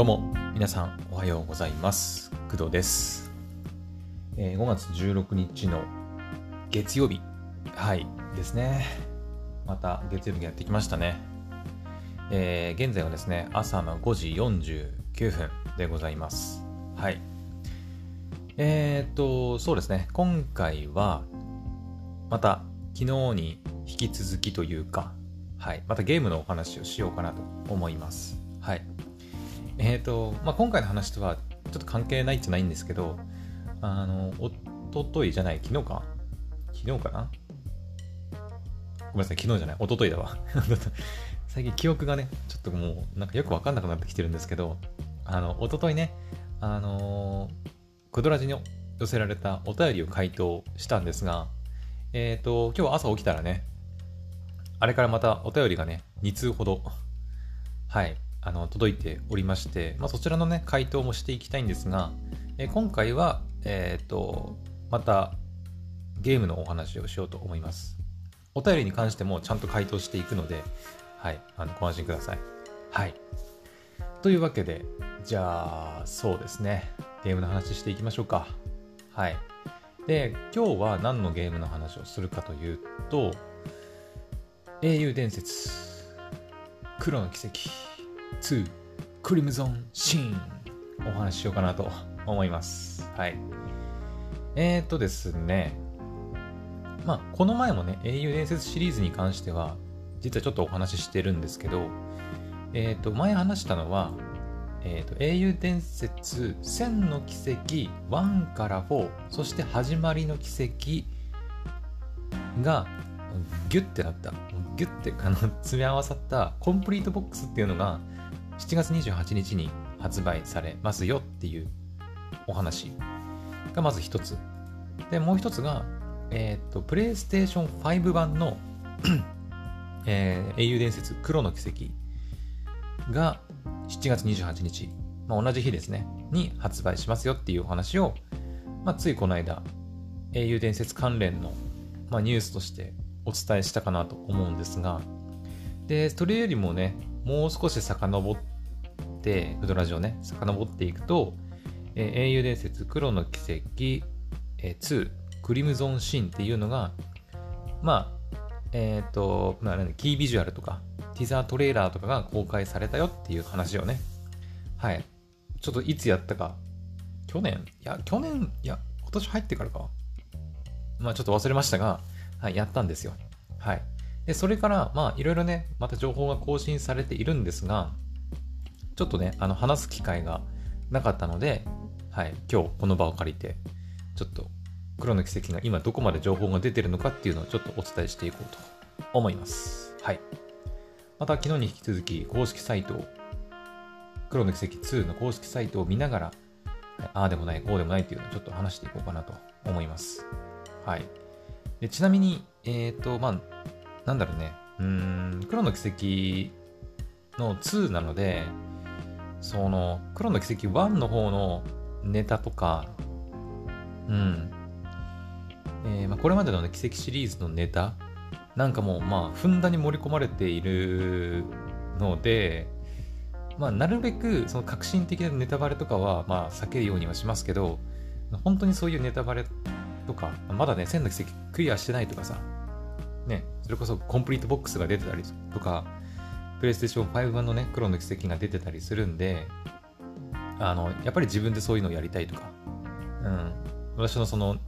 どうも、皆さんおはようございます。工藤です。え5月16日の月曜日。はい、ですね。また月曜日がやってきましたね。えー現在はですね、朝の5時49分でございます。はい。えーっと、そうですね、今回は、また昨日に引き続きというか、はい、またゲームのお話をしようかなと思います。はい。えっ、と、まあ、今回の話とはちょっと関係ないじゃないんですけど、あの、おとといじゃない、昨日か？昨日かな？ごめんなさい、昨日じゃない、おとといだわ。最近記憶がね、ちょっともう、なんかよくわかんなくなってきてるんですけど、あの、おとといね、あのー、クドラジに寄せられたお便りを回答したんですが、えっ、と、今日朝起きたらね、あれからまたお便りがね、2通ほど、はい、あの、届いておりまして、まあ、そちらのね、回答もしていきたいんですが、え今回は、えっ、と、また、ゲームのお話をしようと思います。お便りに関してもちゃんと回答していくので、はい、あの、ご安心ください。はい。というわけで、じゃあ、そうですね、ゲームの話していきましょうか。はい。で、今日は何のゲームの話をするかというと、英雄伝説、黒の奇跡、2、クリムゾンシーン、お話ししようかなと思います。はい。えーっとですね、まあ、この前もね、英雄伝説シリーズに関しては、実はちょっとお話ししてるんですけど、えーっと、前話したのは、えーっと、英雄伝説1000の奇跡1から4、そして始まりの奇跡が、ギュッてなった、ギュッてあの詰め合わさったコンプリートボックスっていうのが、7月28日に発売されますよっていうお話がまず一つ。で、もう一つが、えっ、と、プレイステーション5版の、えー英雄伝説黒の奇跡が7月28日、まあ、同じ日ですね、に発売しますよっていうお話を、まあ、ついこの間、英雄伝説関連の、まあ、ニュースとしてお伝えしたかなと思うんですが、で、それよりもね、もう少し遡って、ウドラジオね、遡っていくと、えー英雄伝説黒の奇跡、えー2、クリムゾンシーンっていうのが、まあ、えっ、と、まあ、キービジュアルとか、ティザートレーラーとかが公開されたよっていう話をね、はい。ちょっといつやったか、去年？いや、去年、いや、今年入ってからか。まあちょっと忘れましたが、はい、やったんですよ。はい。で、それから、まあいろいろね、また情報が更新されているんですが、ちょっとね、あの、話す機会がなかったので、はい、今日この場を借りて、ちょっと、黒の奇跡が今どこまで情報が出てるのかっていうのをちょっとお伝えしていこうと思います。はい。また昨日に引き続き公式サイトを、黒の奇跡2の公式サイトを見ながら、ああでもない、こうでもないっていうのをちょっと話していこうかなと思います。はい。でちなみに、えっ、と、まあ、なんだろうね、うん、黒の奇跡の2なので、その、黒の奇跡1の方のネタとか、うん、えーまあ、これまでの、ね、奇跡シリーズのネタなんかも、まあ、ふんだんに盛り込まれているので、まあ、なるべくその革新的なネタバレとかは、まあ、避けるようにはしますけど、本当にそういうネタバレとか、まだね、千の奇跡クリアしてないとかさ、ね、それこそコンプリートボックスが出てたりとか、プレイステーション5版のね、黒の奇跡が出てたりするんで、あの、やっぱり自分でそういうのをやりたいとか、うん、私のその、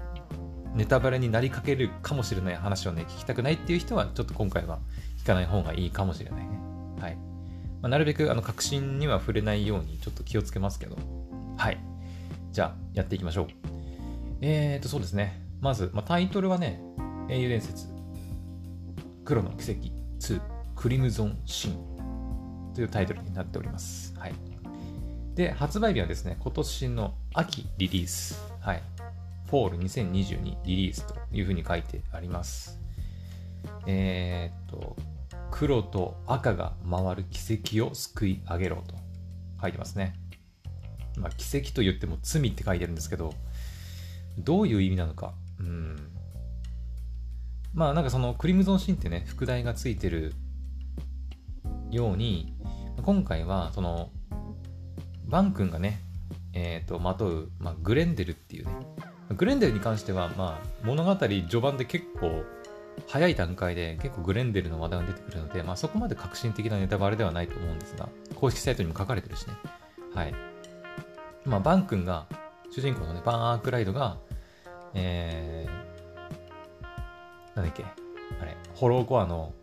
ネタバレになりかけるかもしれない話をね、聞きたくないっていう人は、ちょっと今回は聞かない方がいいかもしれないね。はい。まあ、なるべく、あの、確信には触れないように、ちょっと気をつけますけど。はい。じゃあ、やっていきましょう。えーと、そうですね。まず、まあ、タイトルはね、英雄伝説、黒の奇跡2、クリムゾンシンというタイトルになっております。はい。で、発売日はですね、今年の秋リリース。はい。フォール2022リリースというふうに書いてあります。えーっと、黒と赤が回る奇跡を救い上げろと書いてますね。まあ、奇跡と言っても罪って書いてるんですけど、どういう意味なのか。うん。まあなんかそのクリムゾンシーンってね、副題がついてるように、今回はそのバン君がね、えーと、まとう、まあ、グレンデルっていうねグレンデルに関しては、まあ、物語序盤で結構早い段階で結構グレンデルの話題が出てくるので、まあ、そこまで革新的なネタバレではないと思うんですが公式サイトにも書かれてるしね。はい。まあバン君が主人公のねバン・アークライドがえー、なんだっけあれホローコアの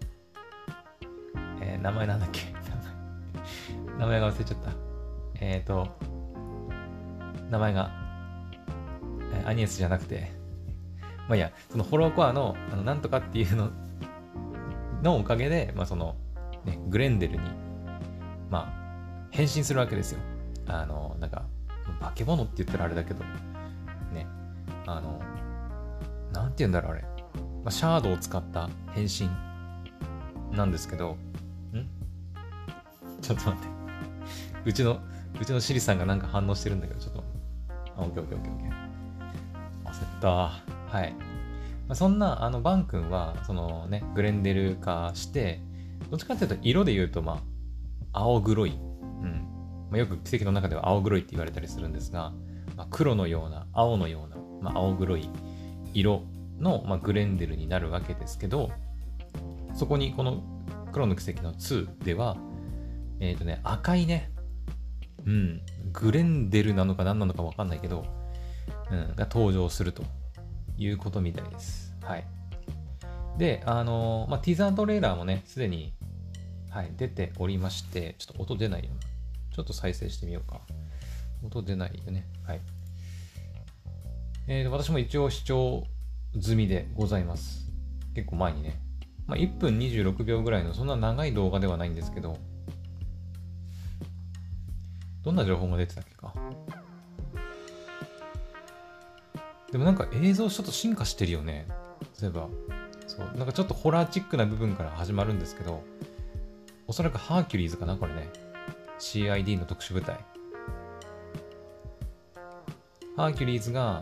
えー、名前なんだっけ？名前が忘れちゃった。えっ、ー、と、名前が、えアニエスじゃなくて、まあいや、そのホローコアの、あの、なんとかっていうの、のおかげで、まあその、ね、グレンデルに、まあ、変身するわけですよ。あの、なんか、化け物って言ったらあれだけど、ね、あの、なんて言うんだろう、あれ。まあ、シャードを使った変身なんですけど、ちょっと待って。うちの、うちのシリさんがなんか反応してるんだけど、ちょっと。あ、オッケーオッケーオッケーオッケー。焦った。はい。まあ、そんな、あの、バン君は、そのね、グレンデル化して、どっちかっていうと、色で言うと、まあ、青黒い。うん。まあ、よく奇跡の中では青黒いって言われたりするんですが、まあ、黒のような、青のような、まあ、青黒い色の、まあ、グレンデルになるわけですけど、そこにこの黒の奇跡の2では、えっ、ー、とね、赤いね、うん、グレンデルなのか何なのかわかんないけど、うん、が登場するということみたいです。はい。で、あのー、まあ、ティザートレーラーもね、すでに、はい、出ておりまして、ちょっと音出ないよな。ちょっと再生してみようか。音出ないよね。はい。えー、私も一応視聴済みでございます。結構前にね。まあ、1分26秒ぐらいのそんな長い動画ではないんですけど、どんな情報が出てたっけか。でもなんか映像ちょっと進化してるよね。例えば、そう、なんかちょっとホラーチックな部分から始まるんですけど、おそらくハーキュリーズかな、これね。CID の特殊部隊。ハーキュリーズが、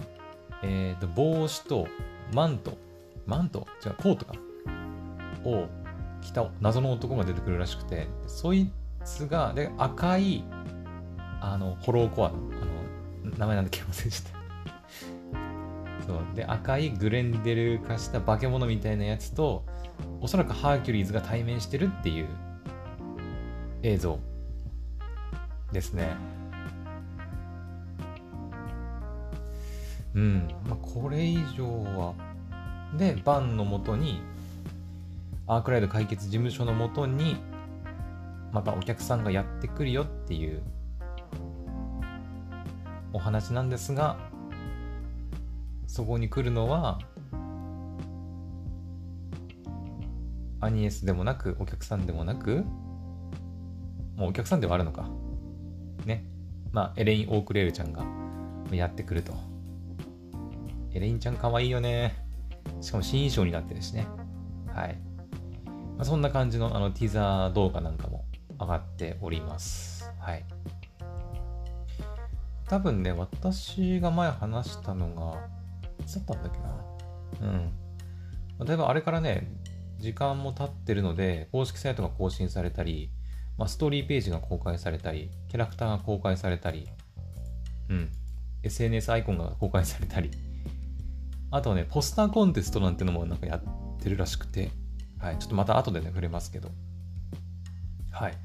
えっ、ー、と、帽子とマント、マント？違う、コートか。を着た謎の男が出てくるらしくて、そいつが、で、赤いあの、ホローコア、あの、名前なんだっけ忘れちゃった。そう。で、赤いグレンデル化した化け物みたいなやつと、おそらくハーキュリーズが対面してるっていう映像ですね。うん。まあ、これ以上は。で、バンのもとに、アークライド解決事務所のもとに、またお客さんがやってくるよっていうお話なんですがそこに来るのはアニエスでもなくお客さんでもなくもうお客さんではあるのか。ね。まあエレイン・オークレールちゃんがやってくると。エレインちゃんかわいいよね。しかも新衣装になってるしね。はい、ま、そんな感じのあのティザー動画なんかも上がっております。はい。多分ね、私が前話したのが、いつだったんだっけな。うん。例えばあれからね、時間も経ってるので、公式サイトが更新されたり、まあ、ストーリーページが公開されたり、キャラクターが公開されたり、うん。SNS アイコンが公開されたり、あとはね、ポスターコンテストなんてのもなんかやってるらしくて、はい。ちょっとまた後でね、触れますけど。はい。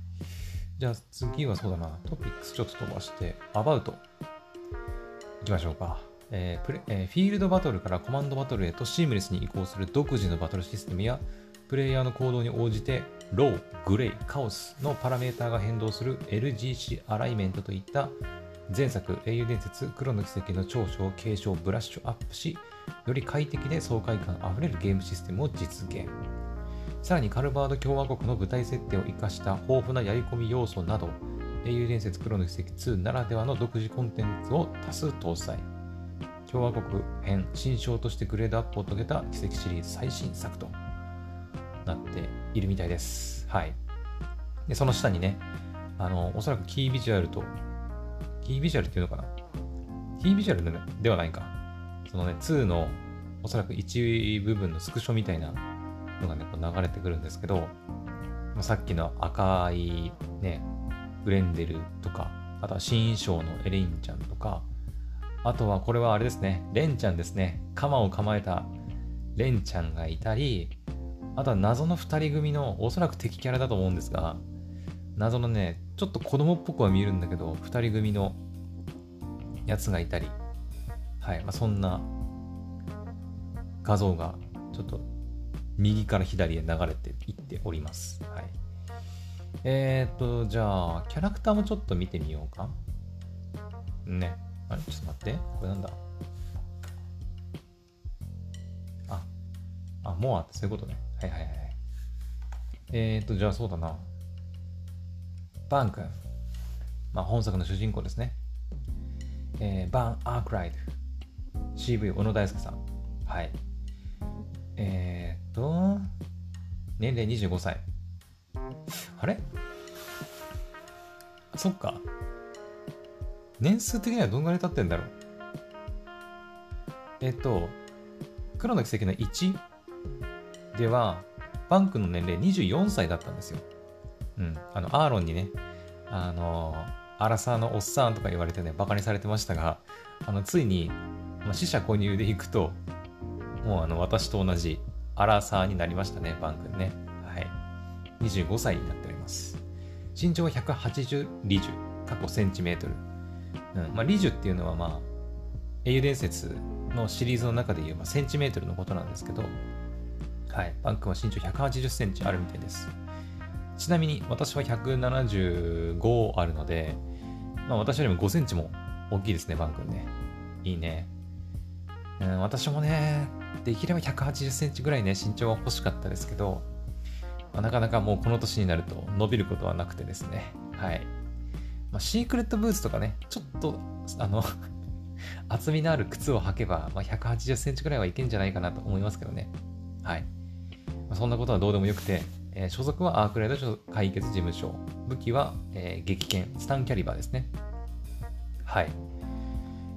じゃあ次はそうだな、トピックスちょっと飛ばして、アバウト。いきましょうか。えープレえー、フィールドバトルからコマンドバトルへとシームレスに移行する独自のバトルシステムや、プレイヤーの行動に応じて、ロー、グレイ、カオスのパラメーターが変動する LGC アライメントといった前作英雄伝説黒の奇跡の長所を継承ブラッシュアップしより快適で爽快感あふれるゲームシステムを実現さらにカルバード共和国の舞台設定を生かした豊富なやり込み要素など、英雄伝説黒の奇跡2ならではの独自コンテンツを多数搭載。共和国編新章としてグレードアップを遂げた奇跡シリーズ最新作となっているみたいです。はい。で、その下にね、あの、おそらくキービジュアルと、キービジュアルっていうのかな？キービジュアルではないか。そのね、2のおそらく一部分のスクショみたいなのがね、こう流れてくるんですけど、さっきの赤いね、グレンデルとか、あとは新衣装のエレインちゃんとか、あとはこれはあれですね、レンちゃんですね。鎌を構えたレンちゃんがいたり、あとは謎の2人組のおそらく敵キャラだと思うんですが、謎のね、ちょっと子供っぽくは見えるんだけど、2人組のやつがいたり、はい、まあ、そんな画像がちょっと右から左へ流れていっております。はい。えー、っと、じゃあ、キャラクターもちょっと見てみようか。ね。あれちょっと待って。これなんだ？あ、あ、モアってそういうことね。はいはいはい。えー、っと、じゃあそうだな。バン君。まあ、本作の主人公ですね。えー、バン・アークライド。CV 小野大輔さん。はい。えー、っと、年齢25歳。あれ？そっか。年数的にはどんぐらい経ってんだろう？えっと、黒の奇跡の1では、バンクの年齢24歳だったんですよ。うん。あの、アーロンにね、あの、アラサーのおっさんとか言われてね、バカにされてましたが、あの、ついに、まあ、死者購入でいくと、もうあの、私と同じアラサーになりましたね、バン君ね。はい。25歳になっております。身長は180リジュ、過去センチメートル。うん。まあ、リジュっていうのはまあ、英雄伝説のシリーズの中で言えばセンチメートルのことなんですけど、はい。バン君は身長180センチあるみたいです。ちなみに私は175あるので、まあ、私よりも5センチも大きいですね、バン君ね。いいね。うん、私もね、できれば180センチぐらいね、身長は欲しかったですけど、まあ、なかなかもうこの年になると伸びることはなくてですね。はい。まあ、シークレットブーツとかね、ちょっと、あの 厚みのある靴を履けば、まあ、180センチぐらいはいけんじゃないかなと思いますけどね。はい。まあ、そんなことはどうでもよくて、えー、所属はアークライド解決事務所。武器は、えー、撃剣、スタンキャリバーですね。はい。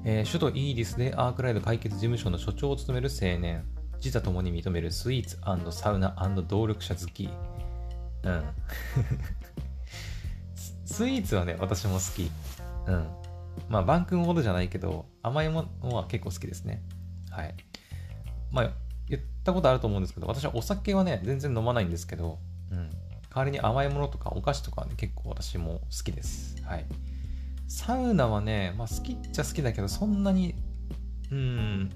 えー、首都イーリスでアークライド解決事務所の所長を務める青年。自他ともに認めるスイーツサウナ動力者好き。うん。スイーツはね、私も好き。うん。まあ、バンほどじゃないけど、甘いものは結構好きですね。はい。まあ、言ったことあると思うんですけど、私はお酒はね、全然飲まないんですけど、うん。代わりに甘いものとかお菓子とかはね、結構私も好きです。はい。サウナはね、まあ、好きっちゃ好きだけど、そんなに、うん、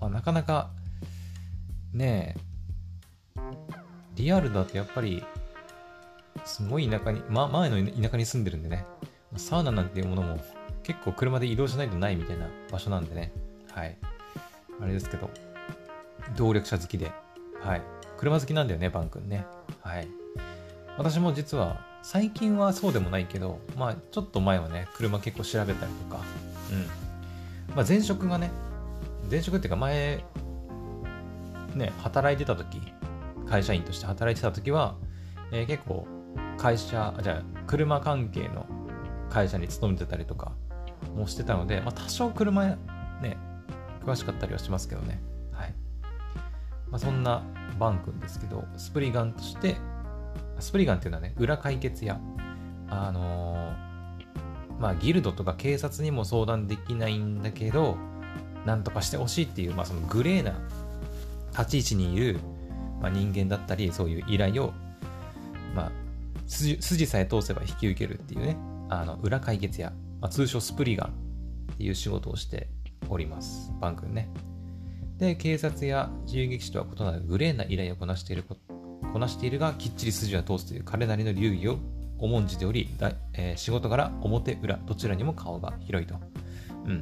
まあ、なかなか、ねえ、リアルだとやっぱり、すごい田舎に、ま、前の田舎に住んでるんでね、サウナなんていうものも結構車で移動しないとないみたいな場所なんでね、はい。あれですけど、動力車好きで、はい。車好きなんだよね、バン君ね。はい。私も実は最近はそうでもないけど、まあ、ちょっと前はね、車結構調べたりとか、うん。まあ、前職がね、前職っていうか前、ね、働いてた時、会社員として働いてた時は、えー、結構、会社、じゃあ、車関係の会社に勤めてたりとかもしてたので、まあ、多少車ね、詳しかったりはしますけどね。はい。まあ、そんなバン君ですけど、スプリガンとしてスプリガンっていうのはね、裏解決や、あのー、まあ、ギルドとか警察にも相談できないんだけど、なんとかしてほしいっていう、まあ、そのグレーな立ち位置にいる、まあ、人間だったり、そういう依頼を、まあ、筋筋さえ通せば引き受けるっていうね、あの裏解決や、まあ、通称スプリガンっていう仕事をしております。バン君ね。で、警察や自由劇士とは異なるグレーな依頼をこなしていることこなしているがきっちり筋は通すという彼なりの流儀を重んじており、えー、仕事柄表裏どちらにも顔が広いと。うん。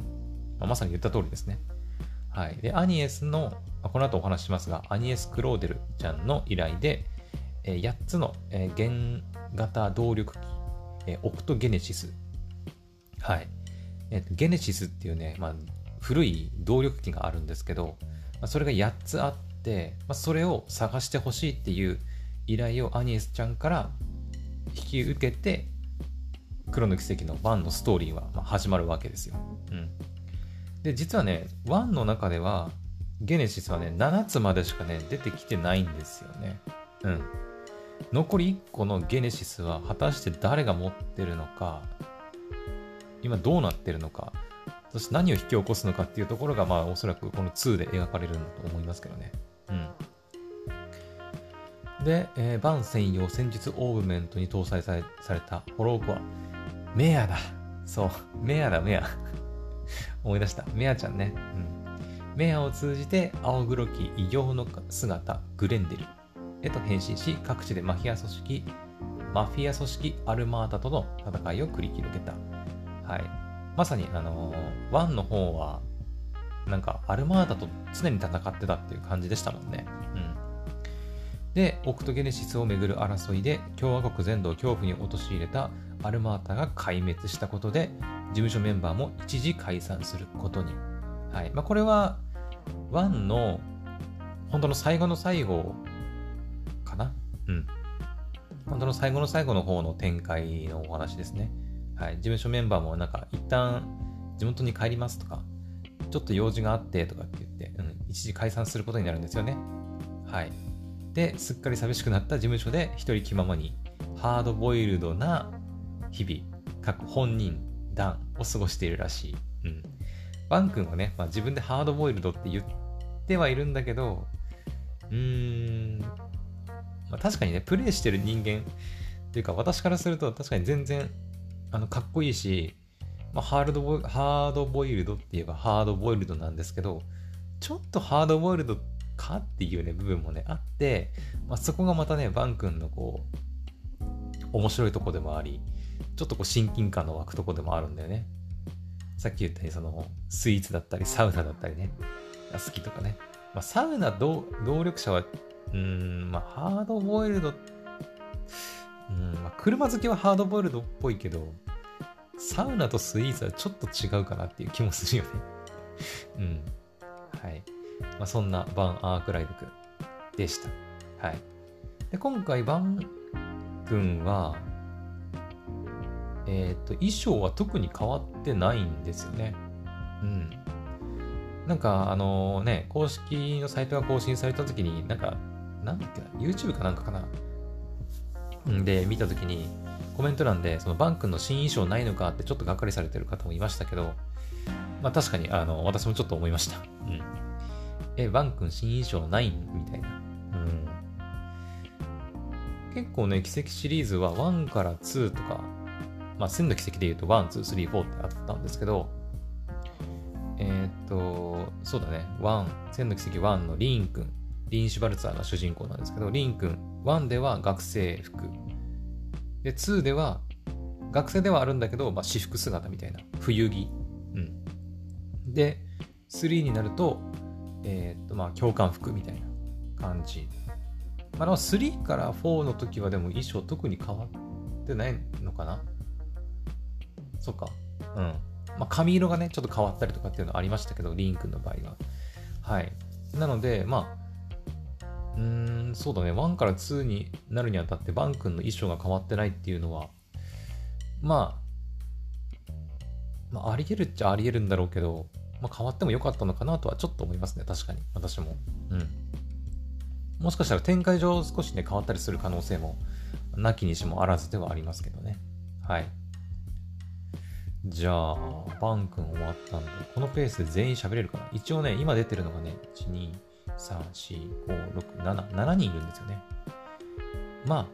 まあ、まさに言った通りですね。はい。で、アニエスの、この後お話ししますが、アニエス・クローデルちゃんの依頼で、えー、8つの、えー、原型動力機、えー、オクトゲネシス。はい。えー、ゲネシスっていうね、まあ、古い動力機があるんですけど、まあ、それが8つあって、まあ、それを探してほしいっていう依頼をアニエスちゃんから引き受けて黒の奇跡の1のストーリーは始まるわけですよ。うん、で実はね1の中ではゲネシスはね7つまでしかね出てきてないんですよね。うん。残り1個のゲネシスは果たして誰が持ってるのか今どうなってるのか、そして何を引き起こすのかっていうところが、まあ、おそらくこの2で描かれるんだと思いますけどね。うん。で、えー、バン専用戦術オーブメントに搭載されされたホローコア。メアだ。そう。メアだ、メア。思い出した。メアちゃんね。うん。メアを通じて青黒き異形の姿、グレンデルへと変身し、各地でマフィア組織、マフィア組織アルマータとの戦いを繰り広げた。はい。まさに、あのー、1の方は、なんか、アルマータと常に戦ってたっていう感じでしたもんね。うん。で、オクトゲネシスをめぐる争いで、共和国全土を恐怖に陥れたアルマータが壊滅したことで、事務所メンバーも一時解散することに。はい。まあ、これは、1の、本当の最後の最後かな？うん。本当の最後の最後の方の展開のお話ですね。はい。事務所メンバーもなんか、一旦地元に帰りますとか、ちょっと用事があってとかって言って、うん、一時解散することになるんですよね。はい。で、すっかり寂しくなった事務所で一人気ままに、ハードボイルドな日々、各本人、団を過ごしているらしい。うん。バン君はね、まあ、自分でハードボイルドって言ってはいるんだけど、うーん、まあ、確かにね、プレイしてる人間っていうか、私からすると確かに全然、あの、かっこいいし、まあ、ハードボイハードボイルドって言えばハードボイルドなんですけど、ちょっとハードボイルドかっていうね、部分もね、あって、まあ、そこがまたね、バン君のこう、面白いとこでもあり、ちょっとこう親近感の湧くとこでもあるんだよね。さっき言ったように、その、スイーツだったり、サウナだったりね、好きとかね。まあ、サウナ同力者は、うん、まあ、ハードボイルド、うん、まあ、車好きはハードボイルドっぽいけど、サウナとスイーツはちょっと違うかなっていう気もするよね うん。はい。まあ、そんなバン・アークライブ君でした。はい。で、今回バン君は、えっ、ー、と、衣装は特に変わってないんですよね。うん。なんか、あのね、公式のサイトが更新された時に、なんか、なんだっけな、YouTube かなんかかな。んで、見た時に、コメント欄で、そのバン君の新衣装ないのかってちょっとがっかりされてる方もいましたけど、まあ確かに、あの、私もちょっと思いました。うん。え、バン君新衣装ないみたいな。うん。結構ね、奇跡シリーズは1から2とか、まあ、千の奇跡で言うと、1、2、3、4ってあったんですけど、えー、っと、そうだね、1、千の奇跡1のリーン君、リーン・シュバルツァーが主人公なんですけど、リーン君、1では学生服、で、2では、学生ではあるんだけど、まあ、私服姿みたいな、冬着。うん。で、3になると、えー、っと、まあ、教官服みたいな感じ。まあ、3から4の時はでも衣装特に変わってないのかなそっか。うん。まあ、髪色がね、ちょっと変わったりとかっていうのはありましたけど、リン君の場合は。はい。なので、まあ、うーん、そうだね、1から2になるにあたって、バン君の衣装が変わってないっていうのは、まあ、まあ、あり得るっちゃあり得るんだろうけど、まあ、変わってもよかったのかなとはちょっと思いますね、確かに。私も。うん。もしかしたら展開上少しね、変わったりする可能性も、なきにしもあらずではありますけどね。はい。じゃあ、バン君終わったんで、このペースで全員喋れるかな一応ね、今出てるのがね、1、2、3、4、5、6、7、7人いるんですよね。まあ、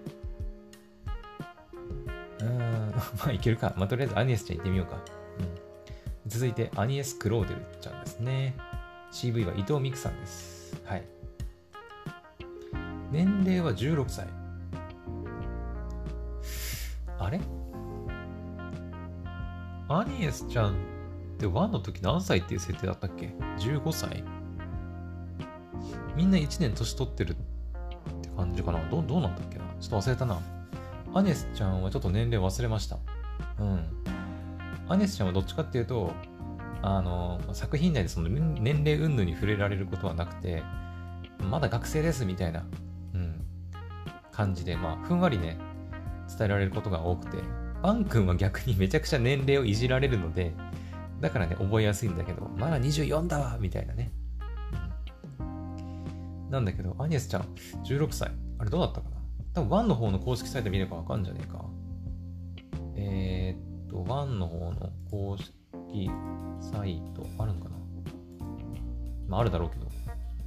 うん、まあいけるか。まあとりあえずアニエスちゃん行ってみようか。うん。続いて、アニエス・クローデルちゃんですね。CV は伊藤美久さんです。はい。年齢は16歳。あれアニエスちゃんって1の時何歳っていう設定だったっけ ?15 歳みんな1年年取ってるって感じかな？どどうなんだっけな？ちょっと忘れたな。アニエスちゃんはちょっと年齢忘れました。うん。アニエスちゃんはどっちかっていうと、あの、作品内でその年齢云々に触れられることはなくて、まだ学生ですみたいな、うん、感じで、まあ、ふんわりね、伝えられることが多くて、バン君は逆にめちゃくちゃ年齢をいじられるので、だからね、覚えやすいんだけど、まだ24だわみたいなね。なんだけど、アニエスちゃん、16歳。あれどうだったかな？多分1の方の公式サイト見ればわかんじゃねえか。えー、っと、1の方の公式サイトあるんかな？まあ、あるだろうけど。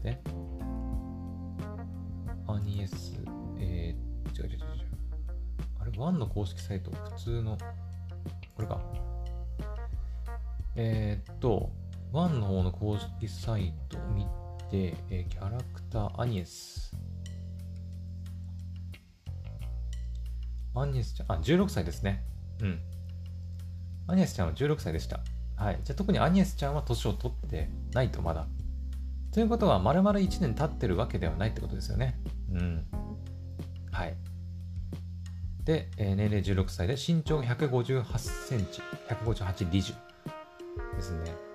で、アニエス、えー、違う違う違う違う。あれ、1の公式サイト、普通の、これか。えー、っと、1の方の公式サイト見て、えー、キャラクター、アニエス。アニエスちゃん、あ、16歳ですね。うん。アニエスちゃんは16歳でした。はい。じゃあ特にアニエスちゃんは年を取ってないとまだ。ということは、丸々1年経ってるわけではないってことですよね。うん。はい。で、えー、年齢16歳で身長158センチ、158リジュですね。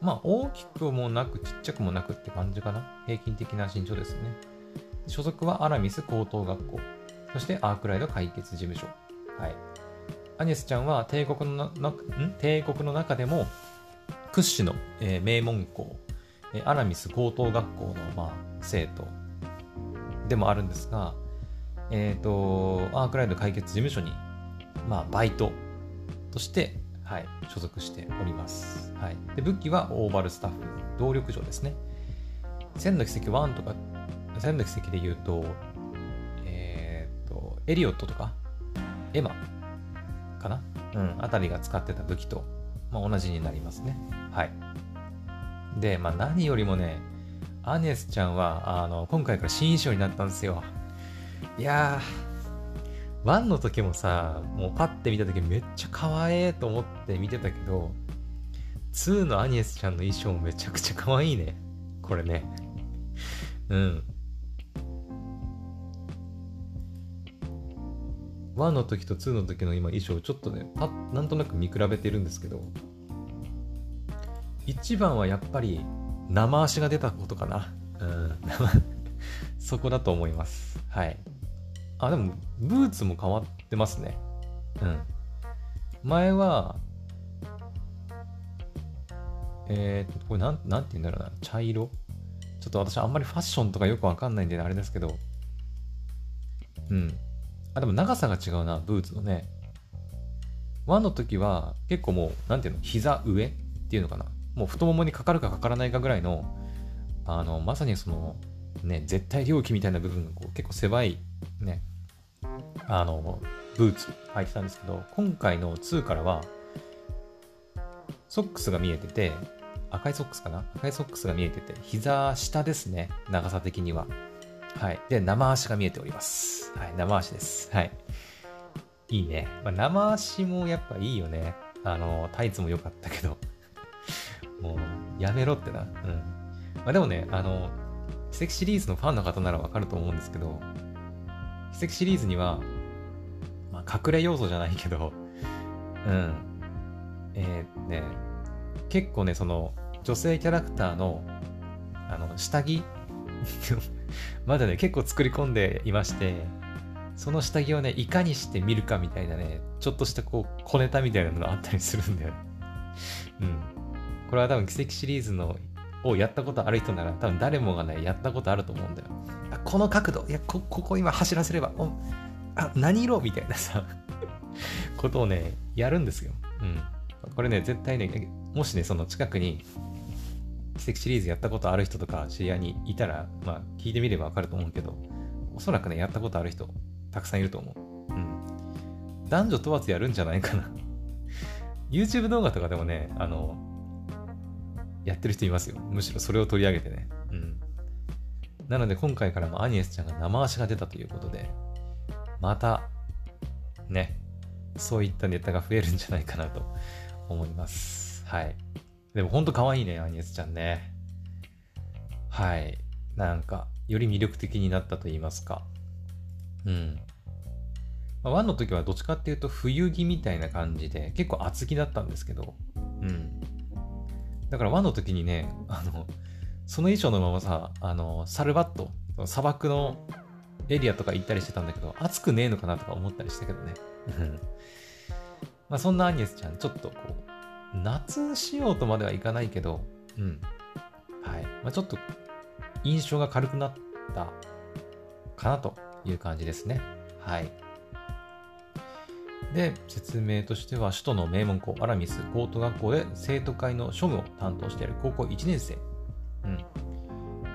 まあ、大きくもなく、ちっちゃくもなくって感じかな。平均的な身長ですね。所属はアラミス高等学校。そしてアークライド解決事務所。はい。アニエスちゃんは帝国のな、ん？帝国の中でも屈指の、えー、名門校、えー、アラミス高等学校の、まあ、生徒でもあるんですが、えっ、ー、と、アークライド解決事務所に、まあ、バイトとして、はい、所属しております。はい。で、武器はオーバルスタッフ、動力場ですね。千の奇跡1とか、千の奇跡で言うと、エリオットとか、エマかな？うん、あたりが使ってた武器と、まあ、同じになりますね。はい。で、まあ何よりもね、アネスちゃんは、あの、今回から新衣装になったんですよ。いやー、1の時もさ、もうパッて見た時めっちゃ可愛いと思って見てたけど、2のアニエスちゃんの衣装めちゃくちゃ可愛いね。これね。うん。1の時と2の時の今衣装ちょっとねパッなんとなく見比べてるんですけど一番はやっぱり生足が出たことかなうん そこだと思いますはいあでもブーツも変わってますね。うん。前はえー、これなんなんて言うんだろうな。茶色？ちょっと私あんまりファッションとかよくわかんないんで、ね、あれですけど。うん。あ、でも長さが違うな、ブーツのね。1の時は結構もう、なんていうの、膝上っていうのかな。もう太ももにかかるかかからないかぐらいの、あの、まさにその、ね、絶対領域みたいな部分がこう結構狭い、ね、あの、ブーツ履いてたんですけど、今回の2からは、ソックスが見えてて、赤いソックスかな？赤いソックスが見えてて、膝下ですね、長さ的には。はい。で、生足が見えております。はい。生足です。はい。いいね。まあ、生足もやっぱいいよね。あの、タイツも良かったけど。もう、やめろってな。うん。まあ、でもね、あの、奇跡シリーズのファンの方ならわかると思うんですけど、奇跡シリーズには、隠れ要素じゃないけど、うん。えー、ね、結構ね、その、女性キャラクターの、あの、下着？まだね、結構作り込んでいまして、その下着をね、いかにして見るかみたいなね、ちょっとしたこう、小ネタみたいなのがあったりするんだよね。うん。これは多分奇跡シリーズのをやったことある人なら多分誰もがね、やったことあると思うんだよ。あこの角度、いや、ここ今走らせれば、あ、何色みたいなさことをね、やるんですよ。うん。これね、絶対ね、もしね、その近くに奇跡シリーズやったことある人とか知り合いにいたら、まあ聞いてみればわかると思うけど、おそらくね、やったことある人たくさんいると思う。うん。男女問わずやるんじゃないかな YouTube 動画とかでもね、あの、やってる人いますよ。むしろそれを取り上げてね。うん。なので今回からもアニエスちゃんが生足が出たということで、また、ね、そういったネタが増えるんじゃないかなと思います。はい。でもほんと可愛いね、アニエスちゃんね。はい。なんか、より魅力的になったと言いますか。うん。まあ、1の時はどっちかっていうと冬着みたいな感じで、結構厚着だったんですけど、うん。だから1の時にね、あの、その衣装のままさ、あの、サルバット、砂漠のエリアとか行ったりしてたんだけど、暑くねえのかなとか思ったりしたけどね。まあそんなアニエスちゃん、ちょっとこう、夏仕様とまではいかないけど、うん。はい。まあ、ちょっと印象が軽くなったかなという感じですね。はい。で、説明としては、首都の名門校、アラミス高等学校で生徒会の庶務を担当している高校1年生。うん。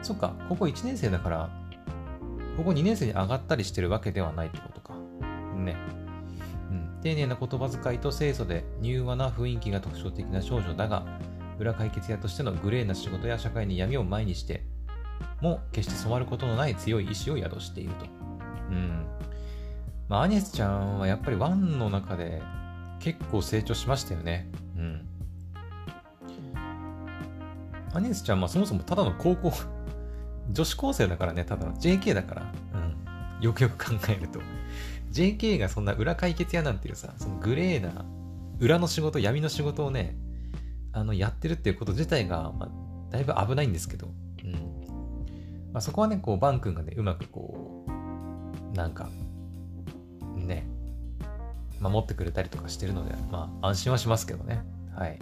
そっか、高校1年生だから、高校2年生に上がったりしてるわけではないってことか。ね。うん。丁寧な言葉遣いと清楚で柔和な雰囲気が特徴的な少女だが、裏解決屋としてのグレーな仕事や社会に闇を前にして、も決して染まることのない強い意志を宿していると。うん。まあ、アニエスちゃんはやっぱりワンの中で結構成長しましたよね。うん。アニエスちゃんはそもそもただの高校女子高生だからね、ただの JK だから。うん。よくよく考えると。JK がそんな裏解決屋なんていうさ、そのグレーな裏の仕事、闇の仕事をね、あの、やってるっていうこと自体が、まあ、だいぶ危ないんですけど、うん。まあ、そこはね、こう、バン君がね、うまくこう、なんか、ね、守ってくれたりとかしてるので、まあ、安心はしますけどね。はい。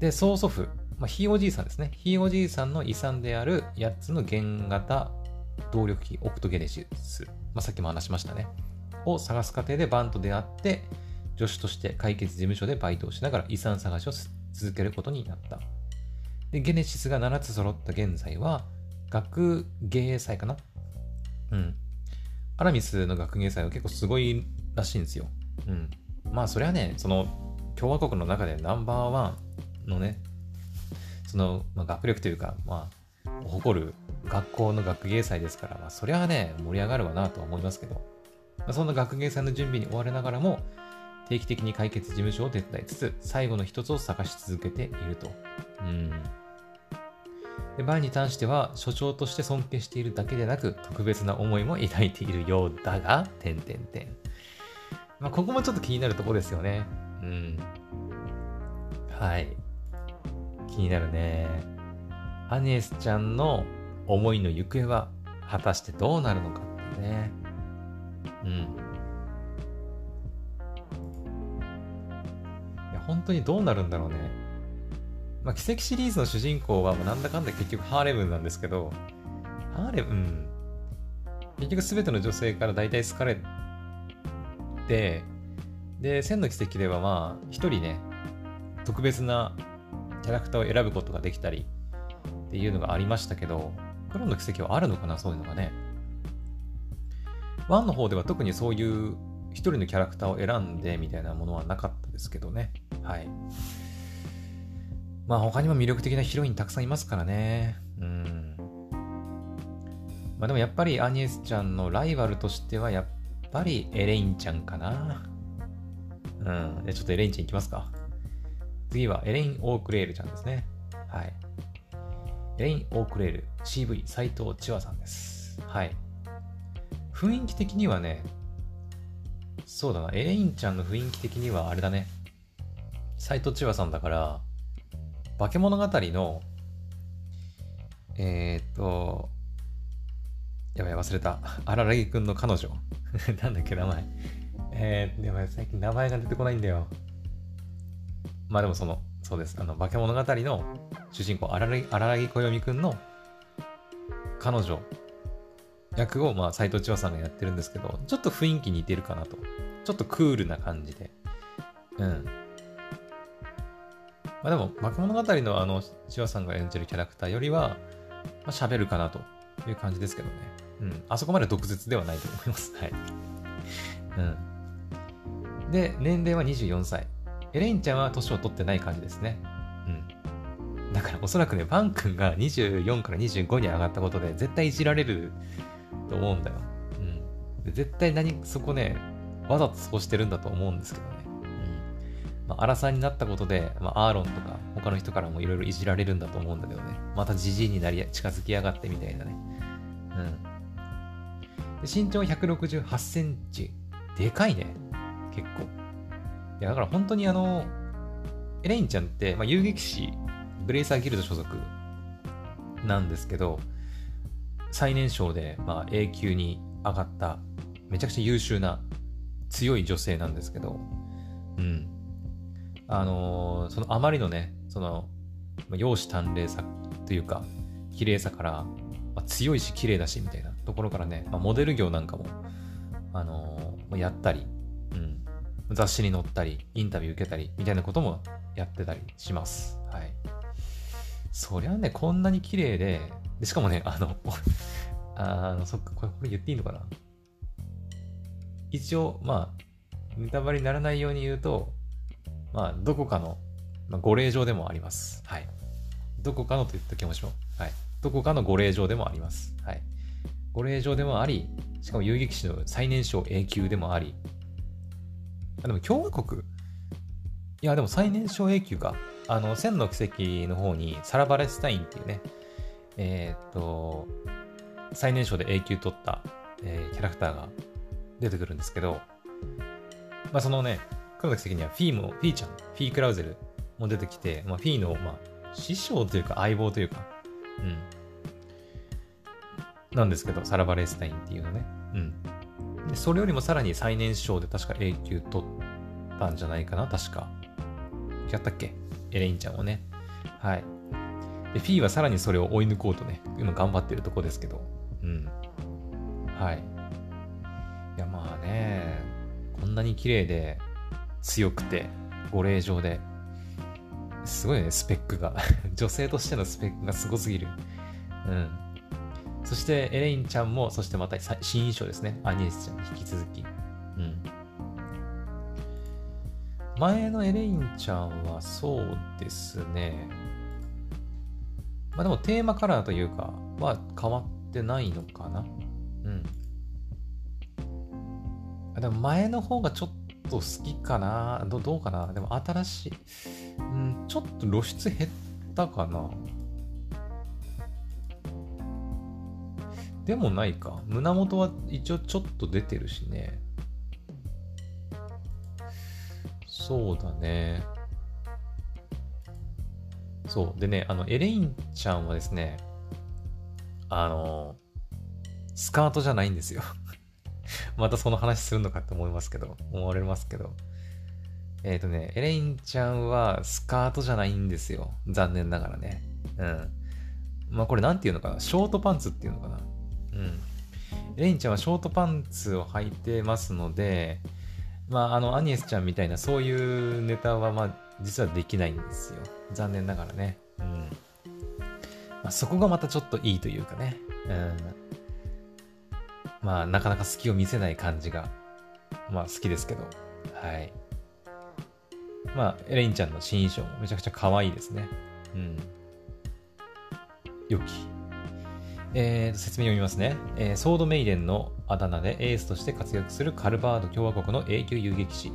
で、曽祖父、まあ、ひいおじいさんですね。ひいおじいさんの遺産である8つの原型動力機オクトゲネシス、まあ、さっきも話しましたね。を探す過程でバンと出会って、助手として解決事務所でバイトをしながら遺産探しを続けることになった。で、ゲネシスが7つ揃った現在は、学芸祭かな？うん。アラミスの学芸祭は結構すごいらしいんですよ。うん。まあそれはね、その共和国の中でナンバーワンのね、その、まあ、学力というか、まあ、誇る学校の学芸祭ですから、まあ、それはね、盛り上がるわなとは思いますけど、まあ、そんな学芸祭の準備に追われながらも、定期的に解決事務所を手伝いつつ、最後の一つを探し続けていると。うん。で、バーに関しては、所長として尊敬しているだけでなく、特別な思いも抱いているようだが、点点点。まあ、ここもちょっと気になるところですよね。うん。はい。気になるね。アニエスちゃんの思いの行方は、果たしてどうなるのかってね。うん。いや、本当にどうなるんだろうね。まあ、奇跡シリーズの主人公はなんだかんだ結局ハーレムなんですけど、ハーレム、うん。結局全ての女性から大体好かれて、で、千の奇跡ではまあ、一人ね、特別なキャラクターを選ぶことができたりっていうのがありましたけど、クロンの奇跡はあるのかな、そういうのがね。1の方では特にそういう一人のキャラクターを選んでみたいなものはなかったですけどね。はい。まあ他にも魅力的なヒロインたくさんいますからね。うん。まあでもやっぱりアニエスちゃんのライバルとしてはやっぱりエレインちゃんかな。うん。で、ちょっとエレインちゃんいきますか。次はエレイン・オークレールちゃんですね。はい。エレイン・オークレール CV 斎藤千和さんです。はい。雰囲気的にはね、そうだな、エレインちゃんの雰囲気的にはあれだね。斎藤千和さんだから、化け物語の、えー、っと、やばい、忘れた。阿良々木くんの彼女。なんだっけ、名前。えー、やばい、最近名前が出てこないんだよ。まあでもその、そうです。あの、化け物語の主人公、荒らぎこよみくんの彼女役を、まあ、斎藤千和さんがやってるんですけど、ちょっと雰囲気似てるかなと。ちょっとクールな感じで。うん。まあでも、化け物語のあの、千和さんが演じるキャラクターよりは、まあ、喋るかなという感じですけどね。うん。あそこまで毒舌ではないと思います。はい。うん。で、年齢は24歳。エレインちゃんは年を取ってない感じですね。うん。だからおそらくね、バン君が24から25に上がったことで絶対いじられると思うんだよ。うん。絶対何、そこね、わざとそうしてるんだと思うんですけどね。まあ、荒さになったことで、まあ、アーロンとか他の人からもいろいろいじられるんだと思うんだけどね。またじじいになり、近づきやがってみたいなね。うん。で身長168センチ。でかいね。結構。いや、だから本当にあの、エレインちゃんって、まあ、遊撃士、ブレイサーギルド所属なんですけど、最年少で、まあ、A 級に上がった、めちゃくちゃ優秀な、強い女性なんですけど、うん。あのー、そのあまりのね、その、容姿端麗さというか、綺麗さから、まあ、強いし綺麗だしみたいなところからね、まあ、モデル業なんかも、あのー、やったり、雑誌に載ったり、インタビュー受けたり、みたいなこともやってたりします。はい。そりゃね、こんなに綺麗で、でしかもね、あの、あの、そっか、これ、これ言っていいのかな？一応、まあ、ネタバレにならないように言うと、まあ、どこかの、まあ、ご令状でもあります。はい。どこかのと言っときましょう。はい。どこかのご令状でもあります。はい。ご令状でもあり、しかも遊撃士の最年少 A 級でもあり、あ、でも共和国？いや、でも最年少 A 級か。あの、千の奇跡の方にサラ・バレスタインっていうね、えー、っと、最年少で A 級取った、えー、キャラクターが出てくるんですけど、まあ、そのね、黒の奇跡にはフィーも、フィーちゃん、フィー・クラウゼルも出てきて、まあ、フィーの、まあ、師匠というか相棒というか、うん。なんですけど、サラ・バレスタインっていうのね。うん。でそれよりもさらに最年少で確か A 級取ったんじゃないかな、確か。違ったっけ？エレインちゃんをね。はい。で、フィーはさらにそれを追い抜こうとね、今頑張ってるとこですけど。うん。はい。いや、まあね、こんなに綺麗で、強くて、ご令状で、すごいね、スペックが。女性としてのスペックがすごすぎる。うん。そしてエレインちゃんも、そしてまた新衣装ですね。アニエスちゃんに引き続き。うん。前のエレインちゃんはそうですね。まあでもテーマカラーというかは変わってないのかな。うん。でも前の方がちょっと好きかな。どどうかな。でも新しい。うん、ちょっと露出減ったかな。でもないか。胸元は一応ちょっと出てるしね。そうだね。そう。でね、あの、エレインちゃんはですね、あの、スカートじゃないんですよ またその話するのかって思いますけど、思われますけど。えっ、ー、とね、エレインちゃんはスカートじゃないんですよ。残念ながらね。うん。まあこれなんていうのかな。ショートパンツっていうのかな。うん。レインちゃんはショートパンツを履いてますので、まあ、あの、アニエスちゃんみたいなそういうネタは、まあ、実はできないんですよ。残念ながらね。うん。まあ、そこがまたちょっといいというかね。うん。まあ、なかなか隙を見せない感じが、まあ、好きですけど。はい。まあ、エレインちゃんの新衣装もめちゃくちゃ可愛いですね。うん。良きえー、説明を読みますね、えー、ソードメイデンのあだ名でエースとして活躍するカルバード共和国の永久遊撃士。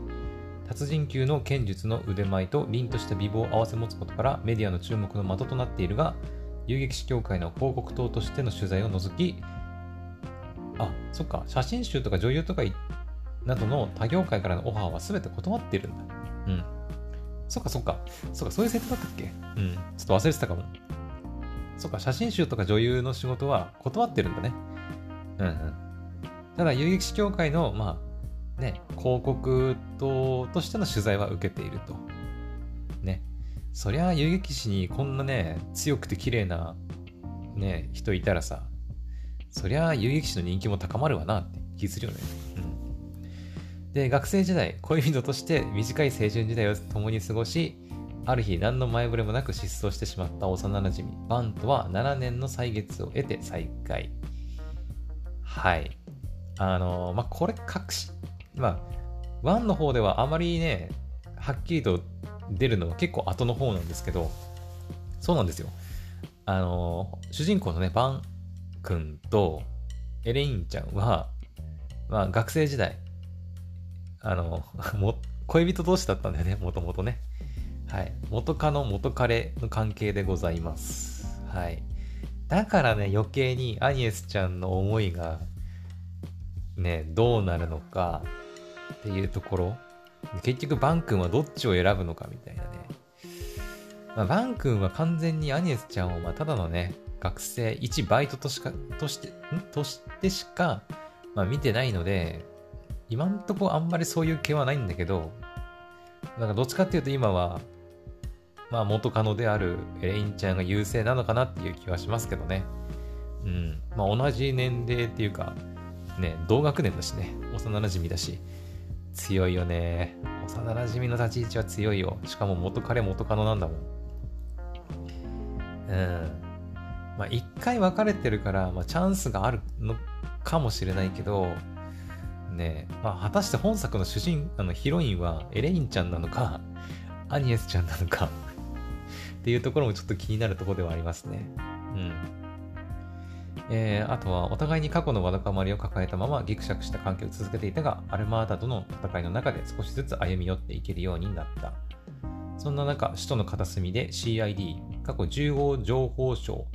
達人級の剣術の腕前と凛とした美貌を併せ持つことからメディアの注目の的となっているが、遊撃士協会の広告塔としての取材を除き、あ、そっか、写真集とか女優とかなどの他業界からのオファーは全て断ってるんだ。うん。そっかそっか。そっか、そういう設定だったっけ？うん。ちょっと忘れてたかも。そっか、写真集とか女優の仕事は断ってるんだね。うんうん。ただ、遊撃士協会の、まあ、ね、広告塔としての取材は受けていると。ね。そりゃ、遊撃士にこんなね、強くて綺麗な、ね、人いたらさ、そりゃ、遊撃士の人気も高まるわなって気するよね。うん。で、学生時代、恋人として短い青春時代を共に過ごし、ある日何の前触れもなく失踪してしまった幼馴染。バンとは7年の歳月を得て再会はい。あのまあこれ隠しまあ1の方ではあまりねはっきりと出るのは結構後の方なんですけどそうなんですよ。あの主人公のねバン君とエレインちゃんはまあ学生時代あのも恋人同士だったんだよねもともとね。はい。元カノ元彼の関係でございます。はい。だからね、余計にアニエスちゃんの思いが、ね、どうなるのかっていうところ。結局、バン君はどっちを選ぶのかみたいなね。まあ、バン君は完全にアニエスちゃんを、まあ、ただのね、学生、一バイトとしか、として、ん？としてしか、まあ、見てないので、今んとこあんまりそういう気はないんだけど、なんかどっちかっていうと今は、まあ、元カノであるエレインちゃんが優勢なのかなっていう気はしますけどね。うん。まあ、同じ年齢っていうか、ね、同学年だしね、幼馴染だし、強いよね。幼馴染の立ち位置は強いよ。しかも元彼元カノなんだもん。うん。まあ一回別れてるから、まあチャンスがあるのかもしれないけど、ねまあ果たして本作の主人、あのヒロインはエレインちゃんなのか、アニエスちゃんなのかっていうところもちょっと気になるところではありますね。うん。えー、あとはお互いに過去のわだかまりを抱えたままギクシャクした関係を続けていたが、アルマータとの戦いの中で少しずつ歩み寄っていけるようになった。そんな中、首都の片隅で CID、過去10号情報省、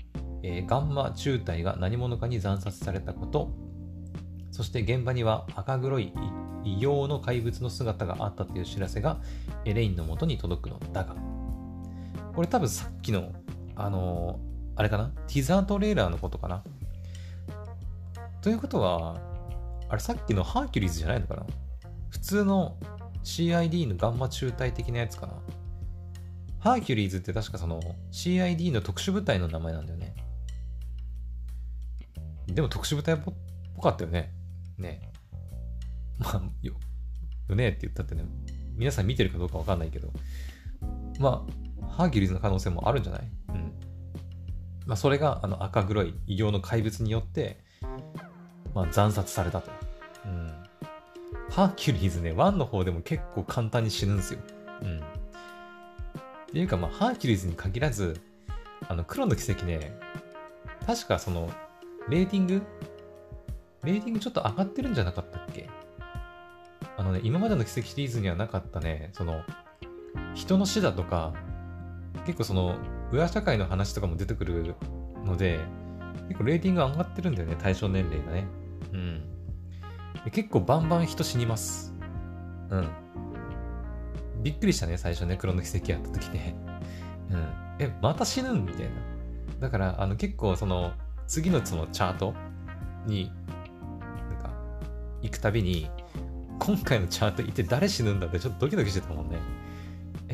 えー、ガンマ中隊が何者かに惨殺されたこと、そして現場には赤黒い異様の怪物の姿があったという知らせがエレインのもとに届くのだが、これ多分さっきの、あのー、あれかな？ティザートレーラーのことかな？ということは、あれさっきのハーキュリーズじゃないのかな？普通の CID のガンマ中隊的なやつかな？ハーキュリーズって確かその CID の特殊部隊の名前なんだよね。でも特殊部隊っぽかったよね。ね。まあ、よ、よねって言ったってね、皆さん見てるかどうかわかんないけど、まあ、ハーキュリーズの可能性もあるんじゃない？うん。まあ、それがあの赤黒い異形の怪物によって、まあ、惨殺されたと。うん。ハーキュリーズね、1の方でも結構簡単に死ぬんですよ。うん。っていうか、まあ、ハーキュリーズに限らず、あの、黒の奇跡ね、確かその、レーティング？レーティングちょっと上がってるんじゃなかったっけ？あのね、今までの奇跡シリーズにはなかったね、その、人の死だとか、結構その、裏社会の話とかも出てくるので、結構レーティング上がってるんだよね、対象年齢がね。うん。結構バンバン人死にます。うん。びっくりしたね、最初ね、黒の奇跡やった時ね。うん。え、また死ぬんみたいな。だから、あの、結構その、次のそのチャートに、なんか、行くたびに、今回のチャート行って誰死ぬんだってちょっとドキドキしてたもんね。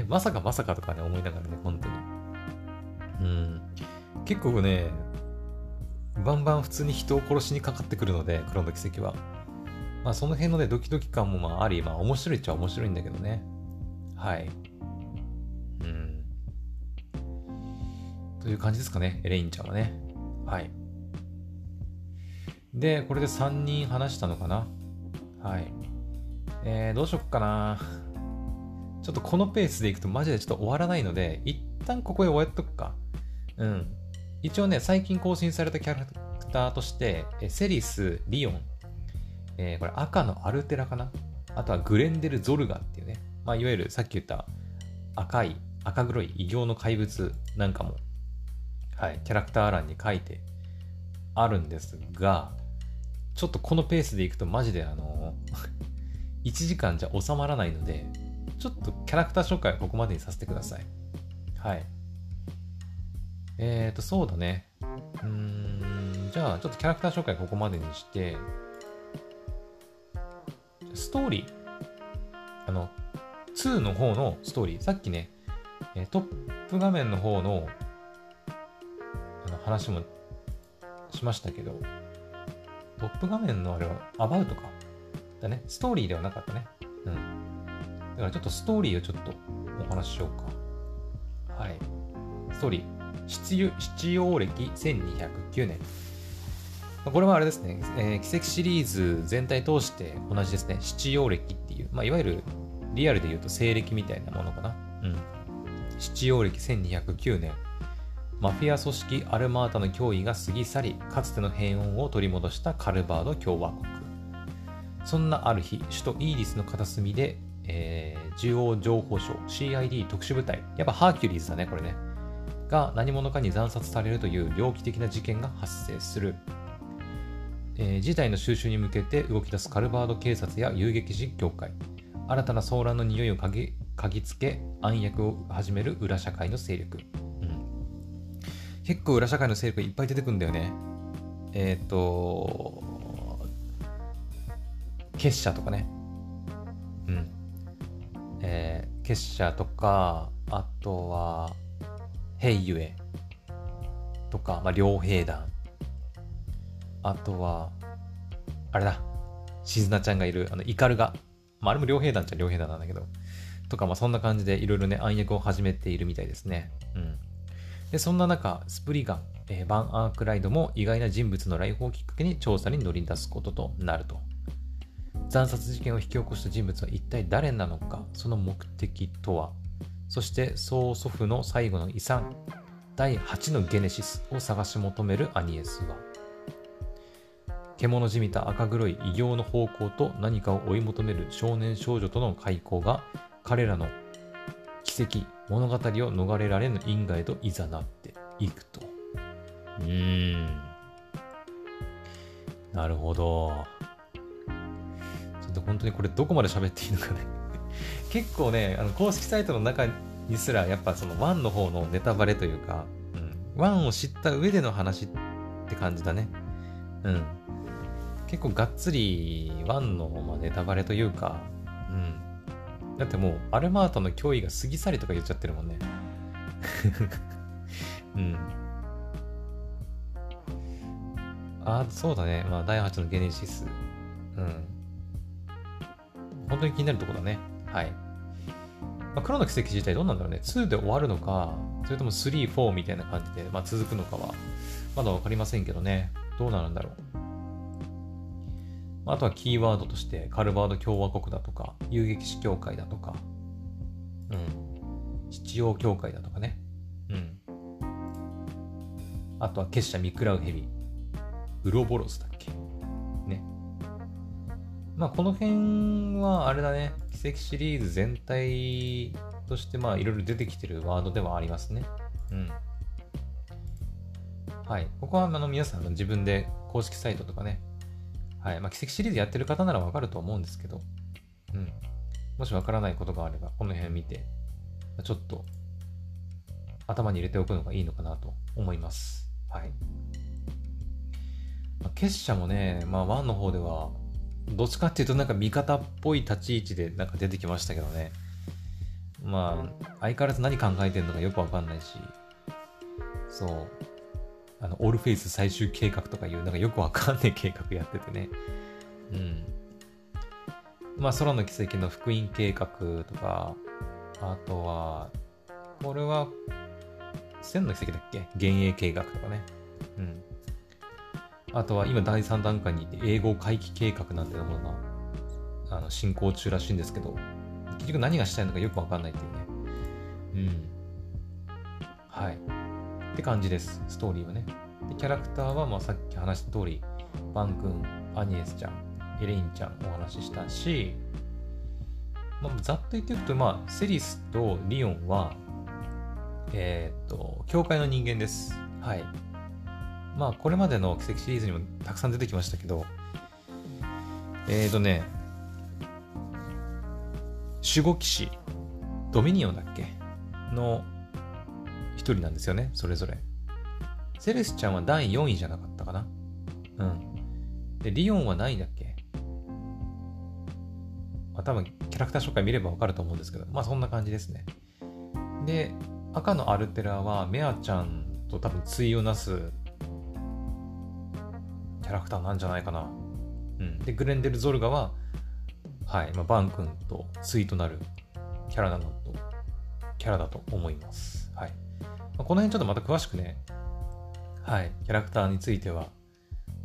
え、まさかまさかとかね、思いながらね、本当に。うん。結構ね、バンバン普通に人を殺しにかかってくるので、黒の奇跡は。まあその辺のね、ドキドキ感もまああり、まあ面白いっちゃ面白いんだけどね。はい。うん。という感じですかね、エレインちゃんはね。はい。で、これで3人話したのかな。はい。えー、どうしよっかな。ちょっとこのペースでいくとマジでちょっと終わらないので、一旦ここで終わっとくか。うん。一応ね、最近更新されたキャラクターとして、セリス、リオン、えー、これ赤のアルテラかな？あとはグレンデル・ゾルガっていうね、まあ、いわゆるさっき言った赤い、赤黒い異形の怪物なんかも、はい、キャラクター欄に書いてあるんですが、ちょっとこのペースでいくとマジであの1 時間じゃ収まらないので、ちょっとキャラクター紹介はここまでにさせてください。はい。えーと、そうだね。うーん、じゃあ、ちょっとキャラクター紹介ここまでにして、ストーリー、あの、2の方のストーリー、さっきね、トップ画面の方のあの話もしましたけど、トップ画面のあれは、アバウトか。だね。ストーリーではなかったね。うん。だからちょっとストーリーをちょっとお話ししようか。はい。ストーリー。七曜暦1209年。これはあれですね、えー、奇跡シリーズ全体通して同じですね。七曜暦っていう、まあ、いわゆるリアルで言うと西暦みたいなものかな。うん。七曜暦1209年。マフィア組織アルマータの脅威が過ぎ去り、かつての平穏を取り戻したカルバード共和国。そんなある日、首都イーリスの片隅で、えー、中央情報省 CID 特殊部隊、やっぱハーキュリーズだね、これね。が何者かに惨殺されるという猟奇的な事件が発生する。えー、事態の収拾に向けて動き出すカルバード警察や遊撃士協会。新たな騒乱の匂いを嗅ぎ嗅ぎつけ暗躍を始める裏社会の勢力、うん、結構裏社会の勢力いっぱい出てくるんだよねえっ、ー、と結社とかねうんえー、結社とかあとは平ゆえとか、まあ、両兵団。あとは、あれだ、しずなちゃんがいる、あの、イカルガ。まあ、あれも両兵団っちゃ両兵団なんだけど、とか、まあ、そんな感じでいろいろね、暗躍を始めているみたいですね。うん。で、そんな中、スプリガン、えー、バン・アークライドも意外な人物の来訪をきっかけに調査に乗り出すこととなると。惨殺事件を引き起こした人物は一体誰なのか、その目的とは、そして曽祖父の最後の遺産、第8のゲネシスを探し求めるアニエスは、獣じみた赤黒い異形の方向と何かを追い求める少年少女との開口が彼らの奇跡物語を逃れられぬ因果へと誘っていくと。うーん。なるほど。と本当にこれどこまで喋っていいのかね 結構ねあの公式サイトの中にすらやっぱその1の方のネタバレというか、うん、1を知った上での話って感じだねうん結構がっつり1の、まあ、ネタバレというか、うん。だってもう、アルマートの脅威が過ぎ去りとか言っちゃってるもんね。うん。あ、そうだね。まあ、第8のゲネシス。うん。本当に気になるとこだね。はい。まあ、黒の奇跡自体どうなんだろうね。2で終わるのか、それとも3、4みたいな感じで、まあ、続くのかは、まだわかりませんけどね。どうなるんだろう。あとはキーワードとして、カルバード共和国だとか、遊撃士協会だとか、うん、七王協会だとかね。うん。あとは結社ミクラウヘビ、ウロボロスだっけね。まあこの辺はあれだね、奇跡シリーズ全体としてまあいろいろ出てきてるワードではありますね。うん。はい。ここはあの皆さんの自分で公式サイトとかね、はい。まあ、奇跡シリーズやってる方ならわかると思うんですけど、うん。もしわからないことがあれば、この辺見て、ちょっと頭に入れておくのがいいのかなと思います。はい。まあ、結社もね、まあ、1の方では、どっちかっていうとなんか味方っぽい立ち位置でなんか出てきましたけどね。まあ、相変わらず何考えてるのかよくわかんないし、そう。あの、オールフェイス最終計画とかいう、なんかよくわかんない計画やっててね。うん。まあ、空の奇跡の福音計画とか、あとは、これは、千の奇跡だっけ？幻影計画とかね。うん。あとは、今第3段階に、英語回帰計画なんていうものが、あの、進行中らしいんですけど、結局何がしたいのかよくわかんないっていうね。うん。はい。って感じです、ストーリーはね。でキャラクターはまあさっき話した通り、バン君、アニエスちゃん、エレインちゃんお話ししたし、まあ、ざっと言っておくと、まあ、セリスとリオンは、えー、っと、教会の人間です。はい。まあ、これまでの奇跡シリーズにもたくさん出てきましたけど、えーとね、守護騎士、ドミニオンだっけ？の一人なんですよね、それぞれ。セレスちゃんは第4位じゃなかったかな？うん。で、リオンは何位だっけ？まあ多分、キャラクター紹介見ればわかると思うんですけど、まあそんな感じですね。で、赤のアルテラはメアちゃんと多分対をなすャラクターなんじゃないかな。うん。で、グレンデル・ゾルガは、はい、まあ、バン君と対となるキャラなのと、キャラだと思います。はい。まあ、この辺ちょっとまた詳しくね、はい、キャラクターについては、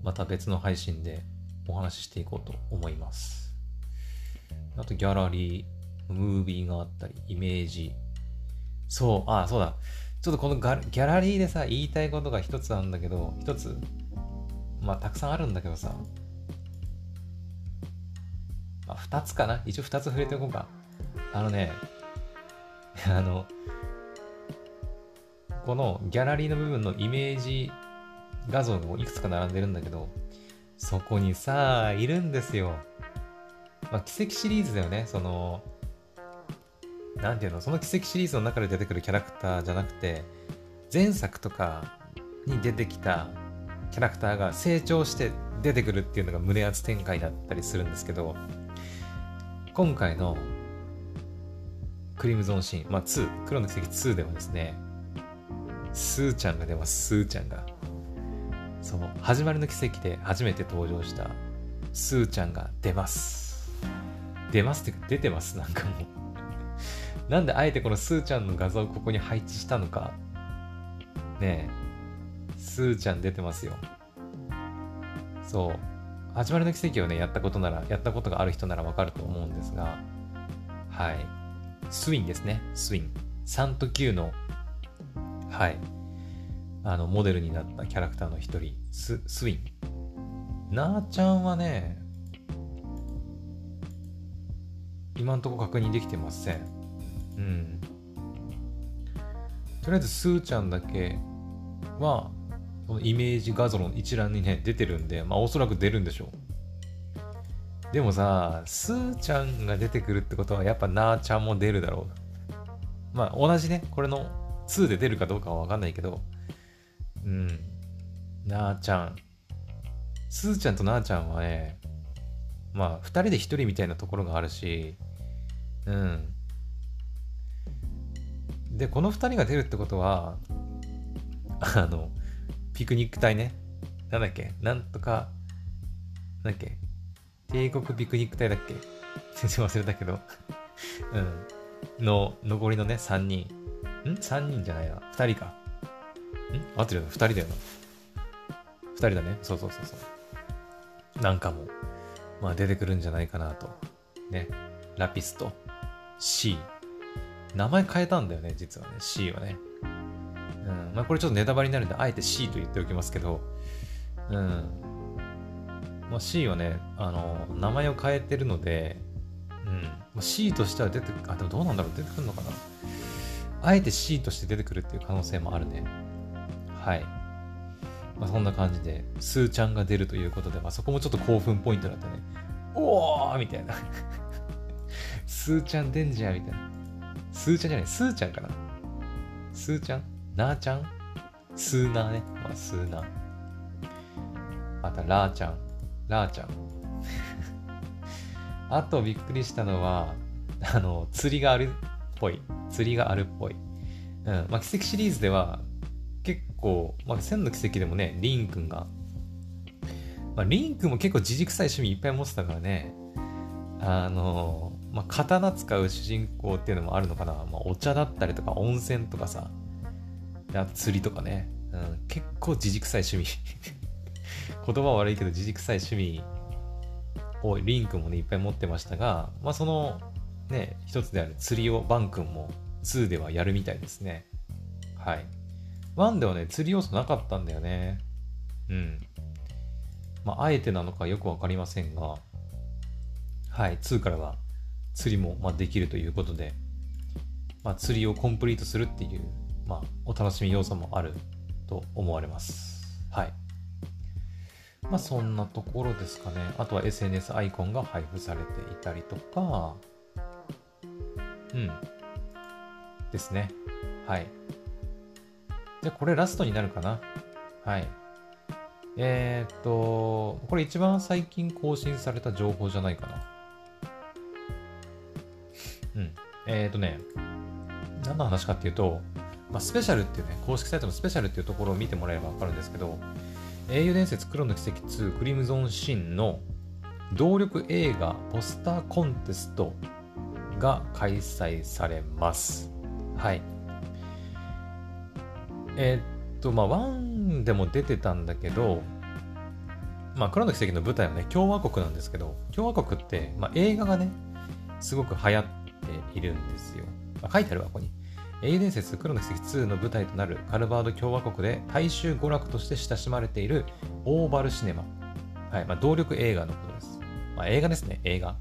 また別の配信でお話ししていこうと思います。あと、ギャラリー、ムービーがあったり、イメージ。そう、あ、そうだ。ちょっとこのギャラリーでさ、言いたいことが一つあるんだけど、一つ、まあ、たくさんあるんだけどさ、まあ、二つかな一応二つ触れておこうか。あのね、あの、このギャラリーの部分のイメージ画像がいくつか並んでるんだけど、そこにさ、いるんですよ。まあ、奇跡シリーズだよね。その、なんていうの、その奇跡シリーズの中で出てくるキャラクターじゃなくて、前作とかに出てきたキャラクターが成長して出てくるっていうのが胸熱展開だったりするんですけど、今回のクリムゾンシーン、まあ2、黒の奇跡2ではですね、スーちゃんが出ます、スーちゃんが。そう、始まりの奇跡で初めて登場したスーちゃんが出ます。出ますってか出てます、なんかもうなんであえてこのスーちゃんの画像をここに配置したのか。ねえ、スーちゃん出てますよ。そう。始まりの奇跡をね、やったことなら、やったことがある人ならわかると思うんですが、はい。スウィンですね。スウィン。3と9の、はい。あの、モデルになったキャラクターの一人、ス、スウィン。なーちゃんはね、今んとこ確認できてません。うん。とりあえず、スーちゃんだけは、このイメージ画像の一覧にね、出てるんで、まあおそらく出るんでしょう。でもさ、スーちゃんが出てくるってことは、やっぱなーちゃんも出るだろう。まあ同じね、これの2で出るかどうかはわかんないけど、うん。なーちゃん。スーちゃんとなーちゃんはね、まあ二人で一人みたいなところがあるし、うん。で、この二人が出るってことは、あの、ピクニック隊ね。なんだっけ？なんとか、なんだっけ？帝国ピクニック隊だっけ？全然忘れたけど うん。の、残りのね、3人。ん ?3 人じゃないな。2人か。ん？合ってるよな。2人だよな。2人だね。そうそうそうそう。なんかも、まあ出てくるんじゃないかなと。ね。ラピスと C。名前変えたんだよね、実はね。C はね。うん。まあ、これちょっとネタバレになるんで、あえて C と言っておきますけど、うん。まあ、C はね、あの、名前を変えてるので、うん。まあ、C としては出てく、あ、でもどうなんだろう出てくるのかなあえて C として出てくるっていう可能性もあるね。はい。まあ、そんな感じで、スーちゃんが出るということで、まあ、そこもちょっと興奮ポイントだったね。おーみたいな。スーちゃん出んじゃんみたいな。スーちゃんじゃない、スーちゃんかなスーちゃんなーちゃん？スーナーね。まあ、スーナー。また、ラーちゃん。ラーちゃん。あとびっくりしたのは、あの、釣りがあるっぽい。釣りがあるっぽい。うん。まあ、奇跡シリーズでは、結構、まあ、千の奇跡でもね、リンくんが、まあ、リンくんも結構自軸臭い趣味いっぱい持ってたからね、あの、まあ、刀使う主人公っていうのもあるのかな。まあ、お茶だったりとか温泉とかさ、あ釣りとかね、うん、結構自軸臭い趣味 言葉悪いけど自軸臭い趣味をリンクもねいっぱい持ってましたが、まあそのね、一つである釣りをバン君も2ではやるみたいですね。はい。1ではね、釣り要素なかったんだよね。うん。まあ、あえてなのかよくわかりませんが、はい、2からは釣りもまできるということで、まあ、釣りをコンプリートするっていうまあ、お楽しみ要素もあると思われます。はい。まあ、そんなところですかね。あとは SNS アイコンが配布されていたりとか、うん。ですね。はい。じゃあ、これラストになるかな。はい。えー、っと、これ一番最近更新された情報じゃないかな。うん。えー、っとね、何の話かっていうと、まあ、スペシャルっていうね、公式サイトのスペシャルっていうところを見てもらえればわかるんですけど、英雄伝説黒の奇跡2クリムゾンシンの動力映画ポスターコンテストが開催されます。はい。えー、っと、まあ、1でも出てたんだけど、まあ、黒の奇跡の舞台はね、共和国なんですけど、共和国って、まあ、映画がね、すごく流行っているんですよ。まあ、書いてあるわ、ここに。英伝説黒の奇跡2の舞台となるカルバード共和国で大衆娯楽として親しまれているオーバルシネマ。はい、まあ、動力映画のことです。まあ、映画ですね、映画。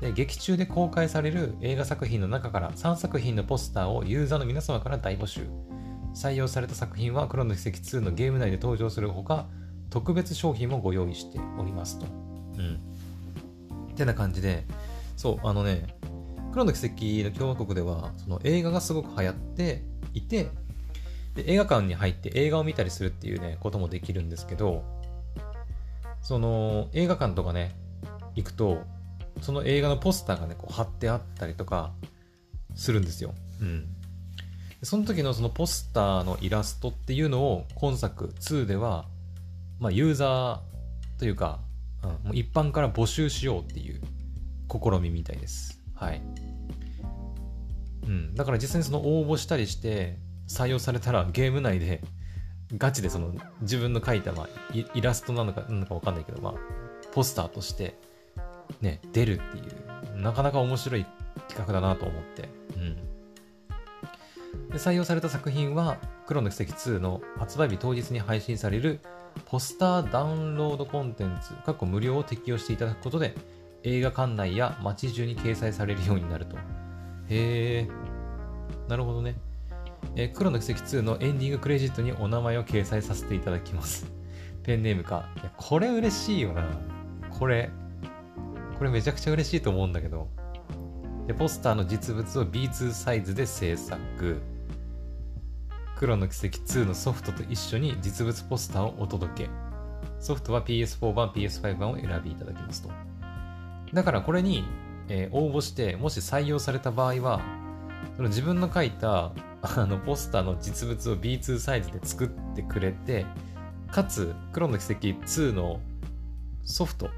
で、劇中で公開される映画作品の中から3作品のポスターをユーザーの皆様から大募集。採用された作品は黒の奇跡2のゲーム内で登場するほか、特別商品もご用意しておりますと。うん。ってな感じで、そう、あのね、黒の奇跡の共和国では、その映画がすごく流行っていて、で映画館に入って映画を見たりするっていうね、こともできるんですけど、その映画館とかね、行くと、その映画のポスターがね、こう貼ってあったりとかするんですよ。うん。その時のそのポスターのイラストっていうのを今作2では、まあユーザーというか、うん、もう一般から募集しようっていう試みみたいです。はい。うん。だから実際にその応募したりして採用されたらゲーム内でガチでその自分の描いた、まあ、イラストなのかなのかわかんないけど、まあ、ポスターとしてね、出るっていう、なかなか面白い企画だなと思って。うん。で採用された作品は、黒の奇跡2の発売日当日に配信されるポスターダウンロードコンテンツ、過去無料を適用していただくことで、映画館内や街中に掲載されるようになると。へえ、なるほどね。えー、黒の奇跡2のエンディングクレジットにお名前を掲載させていただきます。ペンネームか。いや、これ嬉しいよな。これ。これめちゃくちゃ嬉しいと思うんだけど。で、ポスターの実物を B2 サイズで制作。黒の奇跡2のソフトと一緒に実物ポスターをお届け。ソフトは PS4 版、PS5 版を選びいただきますと。だからこれに、えー、応募して、もし採用された場合は、その自分の書いたあのポスターの実物を B2 サイズで作ってくれて、かつ、黒の奇跡2のソフト、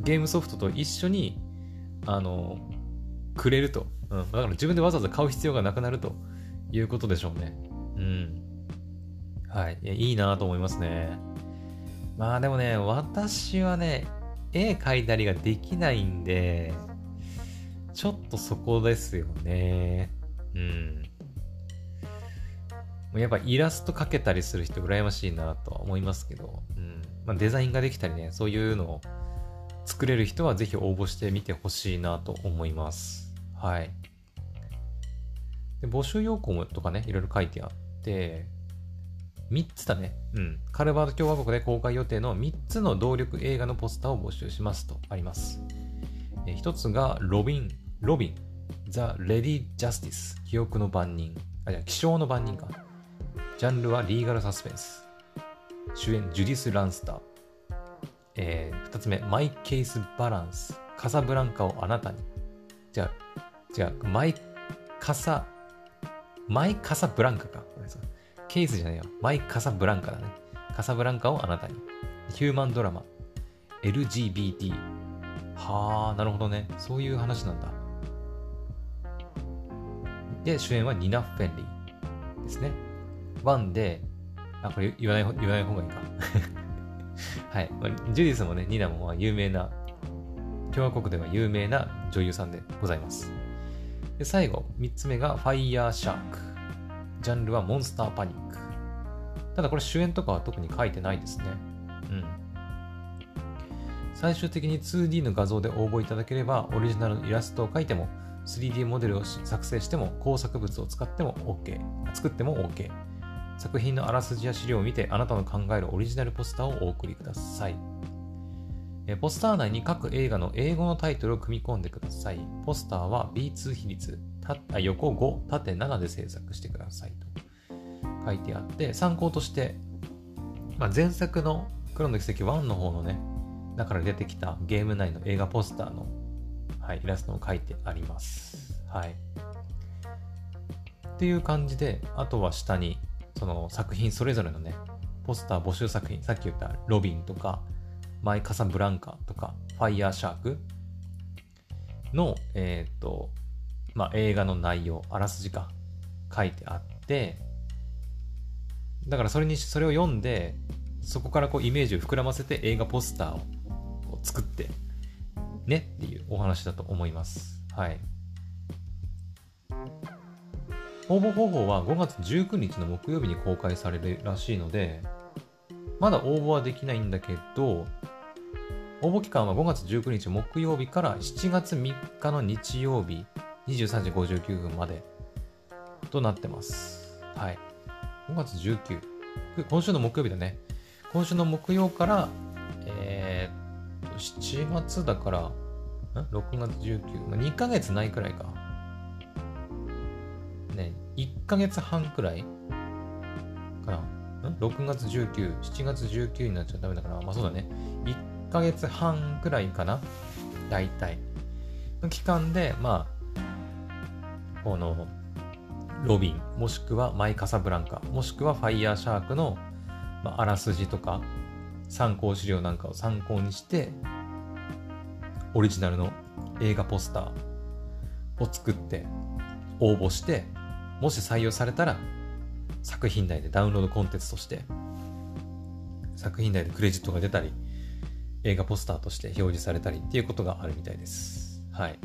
ゲームソフトと一緒に、あの、くれると。うん。だから自分でわざわざ買う必要がなくなるということでしょうね。うん。はい。いいなと思いますね。まあでもね、私はね、絵描いたりができないんで、ちょっとそこですよね。うん。やっぱイラスト描けたりする人羨ましいなとは思いますけど、うんまあ、デザインができたりね、そういうのを作れる人はぜひ応募してみてほしいなと思います。はい。で募集要項とかね、いろいろ書いてあって、3つだね。うん。カルバード共和国で公開予定の3つの動力映画のポスターを募集しますとあります。え1つがロビン、ロビン、ザ・レディ・ジャスティス、記憶の番人。あ、じゃ気象の番人か。ジャンルはリーガルサスペンス。主演、ジュディス・ランスター。えー、2つ目、マイ・ケース・バランス。カサブランカをあなたに。じゃあ、違う、マイ・カサ、マイ・カサブランカか。ケースじゃないよ。マイ・カサブランカだね。カサブランカをあなたに。ヒューマンドラマ。LGBT。はあ、なるほどね。そういう話なんだ。で、主演はニナ・フェンリーですね。ワンで、あ、これ言わない言わない方がいいか。はい。ジュディスもね、ニナも有名な、共和国では有名な女優さんでございます。で最後、3つ目がファイヤーシャーク。ジャンルはモンスターパニック。ただこれ主演とかは特に書いてないですね。うん。最終的に 2D の画像で応募いただければ、オリジナルのイラストを描いても、3D モデルを作成しても、工作物を使っても OK。作っても OK。作品のあらすじや資料を見て、あなたの考えるオリジナルポスターをお送りください。ポスター内に各映画の英語のタイトルを組み込んでください。ポスターは B2 比率、横5、縦7で制作してくださいと書いてあって、参考として、まあ、前作の黒の奇跡1の方のね、だから出てきたゲーム内の映画ポスターの、はい、イラストを書いてあります。はい。っていう感じで、あとは下にその作品それぞれのね、ポスター募集作品、さっき言ったロビンとか、マイ・カサブランカとか、ファイヤーシャークの、えっ、ー、と、まあ、映画の内容、あらすじか、書いてあって、だからそれに、それを読んで、そこからこうイメージを膨らませて映画ポスターを作って、ねっていうお話だと思います。はい。応募方法は5月19日の木曜日に公開されるらしいので、まだ応募はできないんだけど、応募期間は5月19日木曜日から7月3日の日曜日23時59分までとなってます。はい。5月19。今週の木曜日だね。今週の木曜から、えー、っと、7月だから、ん ?6 月19。まあ、2ヶ月ないくらいか。ね、1ヶ月半くらいかな。ん ?6 月19、7月19になっちゃダメだから、まあそうだね。1ヶ月半くらいかな大体。の期間で、まあ、この、ロビン、もしくはマイ・カサブランカ、もしくはファイヤーシャークの、まあ、あらすじとか、参考資料なんかを参考にして、オリジナルの映画ポスターを作って応募してもし採用されたら作品内でダウンロードコンテンツとして作品内でクレジットが出たり映画ポスターとして表示されたりっていうことがあるみたいです。はい。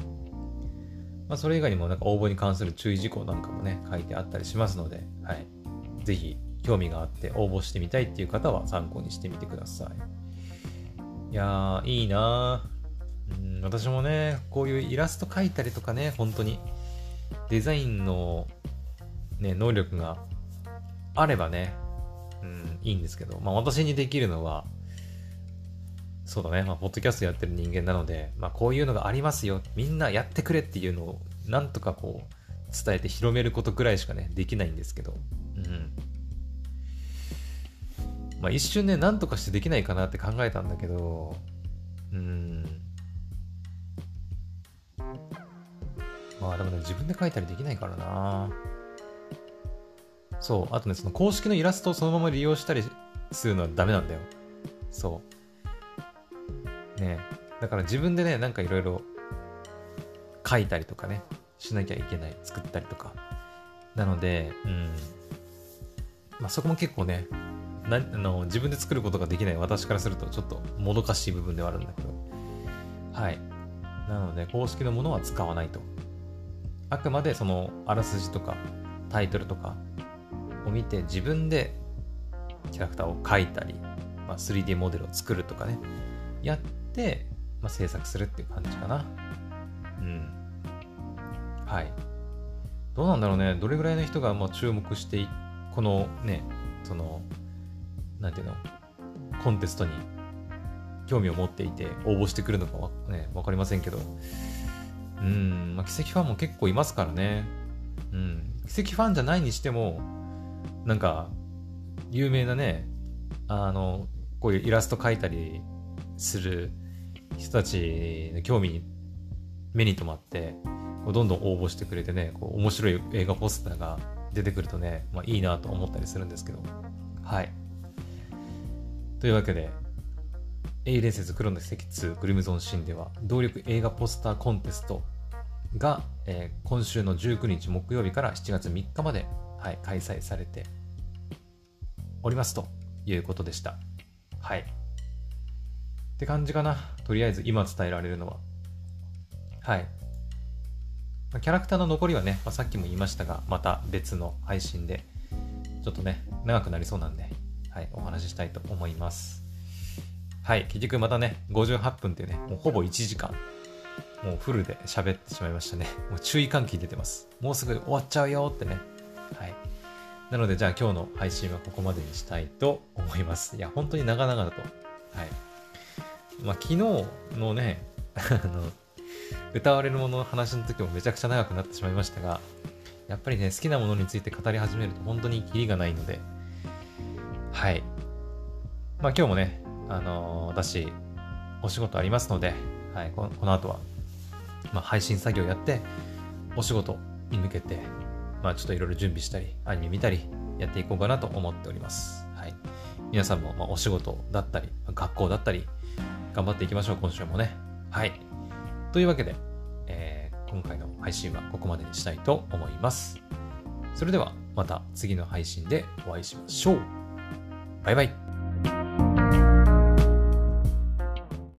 まあ、それ以外にもなんか応募に関する注意事項なんかもね書いてあったりしますので、はい、ぜひ興味があって応募してみたいっていう方は参考にしてみてください。いやーいいなうん私もねこういうイラスト描いたりとかね本当にデザインの、ね、能力があればね、うん、いいんですけど、まあ私にできるのは、そうだね、まあ、ポッドキャストやってる人間なので、まあこういうのがありますよ、みんなやってくれっていうのを、なんとかこう、伝えて広めることくらいしかね、できないんですけど、うん。まあ一瞬ね、なんとかしてできないかなって考えたんだけど、うん。まあでもね、自分で書いたりできないからな。そう。あとね、その公式のイラストをそのまま利用したりするのはダメなんだよ。そう。ねだから自分でね、なんかいろいろ書いたりとかね、しなきゃいけない。作ったりとか。なので、うん。まあそこも結構ね、なあの自分で作ることができない私からするとちょっともどかしい部分ではあるんだけど。はい。なので、公式のものは使わないと。あくまでそのあらすじとかタイトルとかを見て自分でキャラクターを描いたり、まあ、3D モデルを作るとかねやっ、まあ、制作するっていう感じかな。うん。はい。どうなんだろうね。どれぐらいの人がまあ注目してこのねそのなんていうのコンテストに興味を持っていて応募してくるのかわ、ね、分かりませんけど。うん、まあ、奇跡ファンも結構いますからね。うん。奇跡ファンじゃないにしてもなんか、有名なね、あの、こういうイラスト描いたりする人たちの興味に目に留まって、こうどんどん応募してくれてね、こう面白い映画ポスターが出てくるとね、まあ、いいなと思ったりするんですけど。はい。というわけで、A 伝説黒の奇跡2グリムゾンシンでは、動力映画ポスターコンテストが、えー、今週の19日木曜日から7月3日まで、はい、開催されておりますということでした。はい。って感じかな。とりあえず今伝えられるのは。はい。キャラクターの残りはね、まあ、さっきも言いましたが、また別の配信で、ちょっとね、長くなりそうなんで、はい、お話ししたいと思います。はい、結局またね、58分っていうね、もうほぼ1時間、もうフルで喋ってしまいましたね。もう注意喚起出てます。もうすぐ終わっちゃうよってね。はい。なので、じゃあ今日の配信はここまでにしたいと思います。いや、本当に長々と。はい。まあ、昨日のね、あの、歌われるものの話の時もめちゃくちゃ長くなってしまいましたが、やっぱりね、好きなものについて語り始めると本当にキリがないので、はい。まあ今日もね、あのー、私、お仕事ありますので、はい、このこの後は、まあ、配信作業やって、お仕事に向けて、まあ、ちょっといろいろ準備したり、アニメ見たり、やっていこうかなと思っております。はい。皆さんも、まあ、お仕事だったり、学校だったり、頑張っていきましょう、今週もね。はい。というわけで、えー、今回の配信はここまでにしたいと思います。それでは、また次の配信でお会いしましょう。バイバイ。